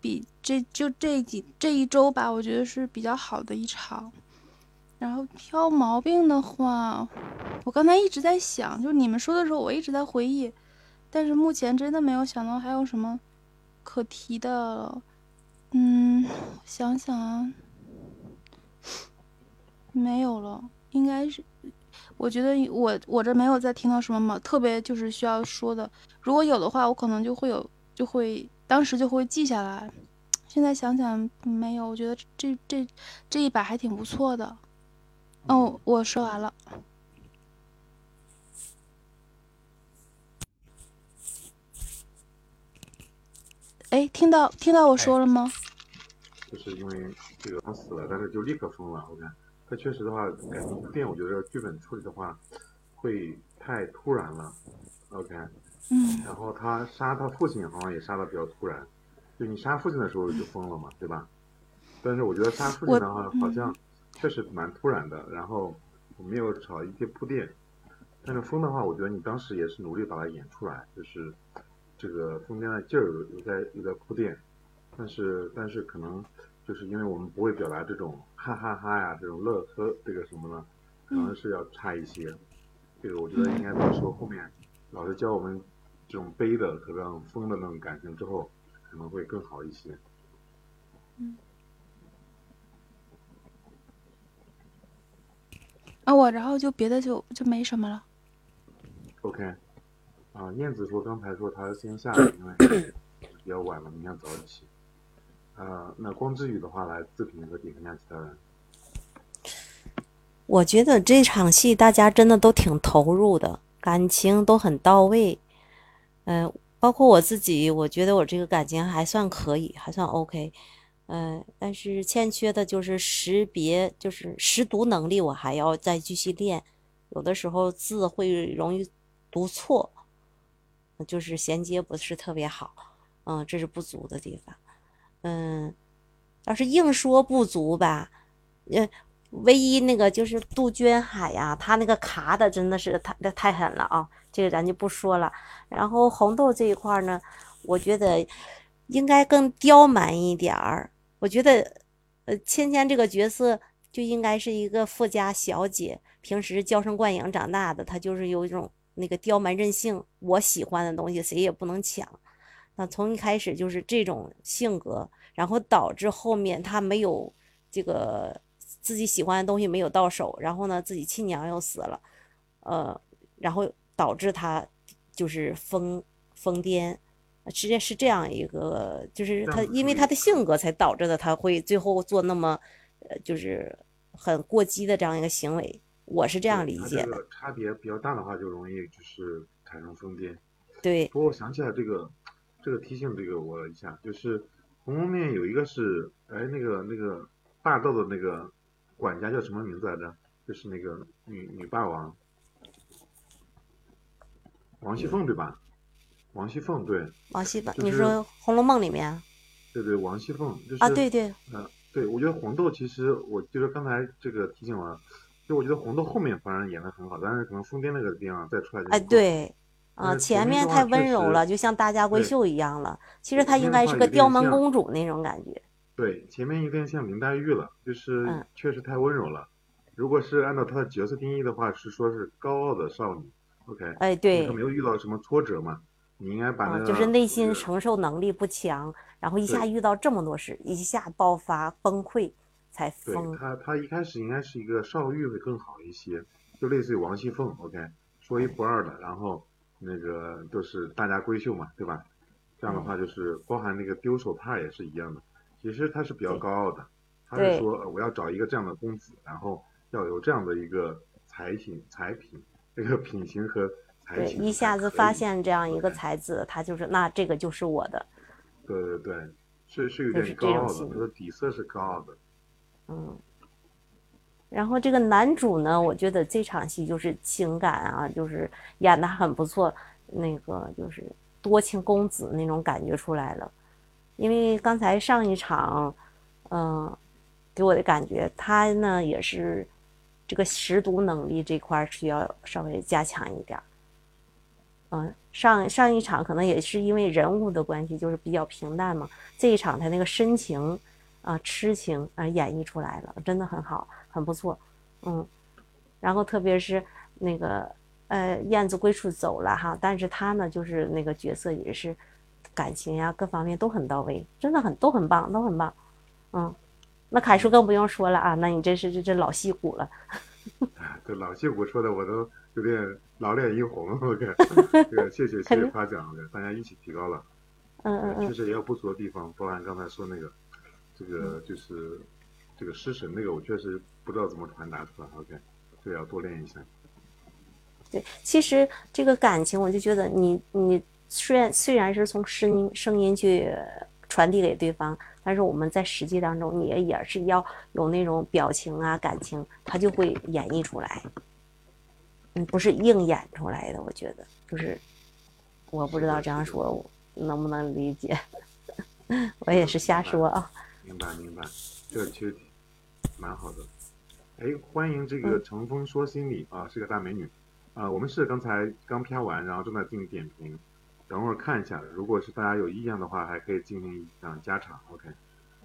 比这就这几这一周吧，我觉得是比较好的一场。然后挑毛病的话，我刚才一直在想，就你们说的时候，我一直在回忆，但是目前真的没有想到还有什么可提的。嗯，想想啊，没有了，应该是。我觉得我我这没有再听到什么嘛，特别就是需要说的。如果有的话，我可能就会有，就会当时就会记下来。现在想想没有，我觉得这这这一把还挺不错的。哦，我说完了。哎，听到听到我说了吗？就是因为这个他死了，但是就立刻封了。我看他确实的话，改成铺垫，我觉得剧本处理的话会太突然了。OK。嗯。然后他杀他父亲好像也杀的比较突然，就你杀父亲的时候就疯了嘛，对吧？但是我觉得杀父亲的话好像。确实蛮突然的，然后我没有找一些铺垫，但是风的话，我觉得你当时也是努力把它演出来，就是这个疯癫的劲儿有在有在铺垫，但是但是可能就是因为我们不会表达这种哈哈哈呀这种乐呵这个什么呢，可能是要差一些，这个我觉得应该到时候后面老师教我们这种悲的和这种疯的那种感情之后，可能会更好一些。嗯。啊，我然后就别的就就没什么了。OK，啊，燕子说刚才说他先下，因为比较晚了，明天早起。啊，那光之羽的话来自评和点评下其他人。我觉得这场戏大家真的都挺投入的，感情都很到位。嗯，包括我自己，我觉得我这个感情还算可以，还算 OK。嗯，但是欠缺的就是识别，就是识读能力，我还要再继续练。有的时候字会容易读错，就是衔接不是特别好，嗯，这是不足的地方。嗯，要是硬说不足吧，呃，唯一那个就是杜鹃海呀，他那个卡的真的是太太狠了啊，这个咱就不说了。然后红豆这一块呢，我觉得应该更刁蛮一点儿。我觉得，呃，芊芊这个角色就应该是一个富家小姐，平时娇生惯养长大的，她就是有一种那个刁蛮任性，我喜欢的东西谁也不能抢。那从一开始就是这种性格，然后导致后面她没有这个自己喜欢的东西没有到手，然后呢，自己亲娘又死了，呃，然后导致他就是疯疯癫。实际是这样一个，就是他因为他的性格才导致的，他会最后做那么，呃，就是很过激的这样一个行为。我是这样理解的。差别比较大的话，就容易就是产生疯癫。对。不过我想起来这个，这个提醒这个我一下，就是《红楼梦》有一个是，哎，那个那个霸道的那个管家叫什么名字来着？就是那个女女霸王，王熙凤对吧？王熙凤对，王熙凤，你说《红楼梦》里面？对对，王熙凤就是啊，对对，嗯，对，我觉得红豆其实，我就是刚才这个提醒了，就我觉得红豆后面反而演的很好，但是可能疯癫那个地方再出来就哎对，啊，前面太温柔了，就像大家闺秀一样了，其实她应该是个刁蛮公主那种感觉。对，前面有点像林黛玉了，就是确实太温柔了。如果是按照她的角色定义的话，是说是高傲的少女。OK，哎对，她没有遇到什么挫折嘛。你应该把那个，就是内心承受能力不强，然后一下遇到这么多事，一下爆发崩溃才疯。他他一开始应该是一个少玉会更好一些，就类似于王熙凤，OK，说一不二的，然后那个都是大家闺秀嘛，对吧？这样的话就是包含那个丢手帕也是一样的，其实他是比较高傲的，他是说我要找一个这样的公子，然后要有这样的一个才品才品这个品行和。对，一下子发现这样一个才子，他就是那这个就是我的。对对对，是是有点高傲的，他的底色是高傲的。嗯。然后这个男主呢，我觉得这场戏就是情感啊，就是演的很不错，那个就是多情公子那种感觉出来了。因为刚才上一场，嗯，给我的感觉他呢也是这个识读能力这块需要稍微加强一点。嗯，上上一场可能也是因为人物的关系，就是比较平淡嘛。这一场他那个深情啊、痴情啊演绎出来了，真的很好，很不错。嗯，然后特别是那个呃燕子归处走了哈，但是他呢就是那个角色也是感情呀各方面都很到位，真的很都很棒，都很棒，嗯，那凯叔更不用说了啊，那你这是这这老戏骨了，哎，这老戏骨说的我都有点老脸一红，OK，这个谢谢谢谢夸奖，大家一起提高了，嗯嗯嗯，确实也有不足的地方，包含刚才说那个这个就是这个失神那个，我确实不知道怎么传达出来，OK，这个要多练一下。对，其实这个感情，我就觉得你你虽然虽然是从声音声音去传递给对方，但是我们在实际当中也也是要有那种表情啊感情，它就会演绎出来。嗯，不是硬演出来的，我觉得就是，我不知道这样说能不能理解，我也是瞎说啊。明白明白，这个其实蛮好的。哎，欢迎这个乘风说心理啊，是个大美女。啊，我们是刚才刚飘完，然后正在进行点评，等会儿看一下，如果是大家有意向的话，还可以进行一场加场，OK。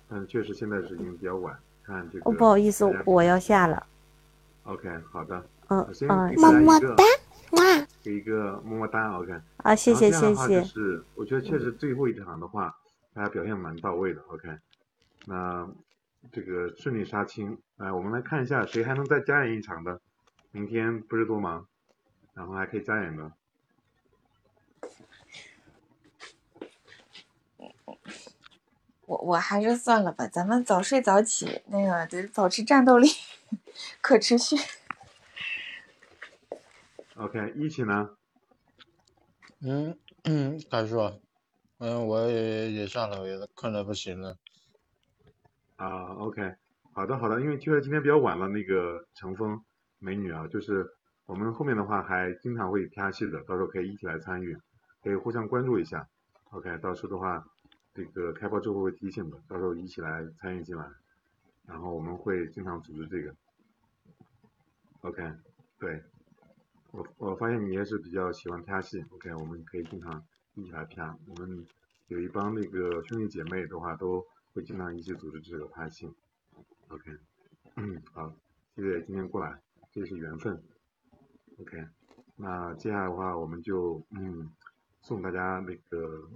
但是确实现在是已经比较晚，看这个。哦，不好意思，我要下了。OK，好的。嗯先嗯，么么哒，哇，给一个么么哒，OK。啊，谢谢谢谢就。是我觉得确实最后一场的话，大家表现蛮到位的，OK。那这个顺利杀青，来我们来看一下谁还能再加演一场的，明天不是多忙，然后还可以加演的。我我还是算了吧，咱们早睡早起，那个得保持战斗力，可持续。OK，一起呢？嗯嗯，凯叔，嗯，我也也下了，我也困得不行了。啊，OK，好的好的，因为确实今天比较晚了，那个乘风美女啊，就是我们后面的话还经常会拍戏的，到时候可以一起来参与，可以互相关注一下。OK，到时候的话，这个开播之后会提醒的，到时候一起来参与进来，然后我们会经常组织这个。OK，对，我我发现你也是比较喜欢拍戏，OK，我们可以经常一起来拍，我们有一帮那个兄弟姐妹的话都。会经常一起组织这个拍戏，OK，嗯，好，谢谢今天过来，这是缘分，OK，那接下来的话我们就嗯送大家那个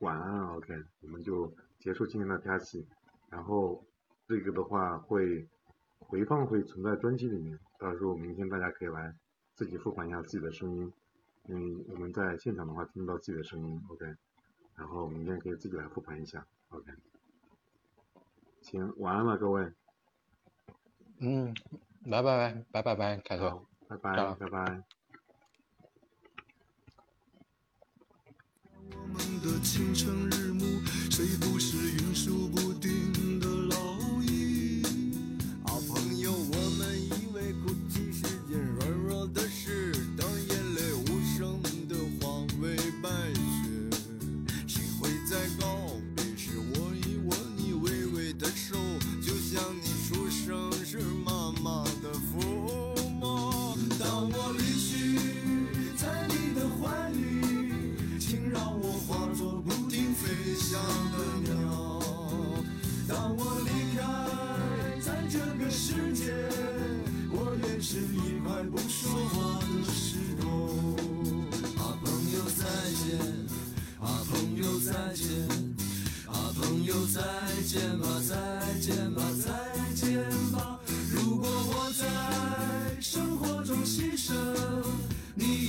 晚安，OK，我们就结束今天的拍戏，然后这个的话会回放会存在专辑里面，到时候明天大家可以来自己复盘一下自己的声音，因为我们在现场的话听不到自己的声音，OK，然后明天可以自己来复盘一下，OK。行，晚安了各位。嗯，拜拜拜拜拜拜，凯哥。拜拜拜拜。的清晨日暮谁不是啊朋友再见吧再见吧再见吧。如果我在生活中牺牲你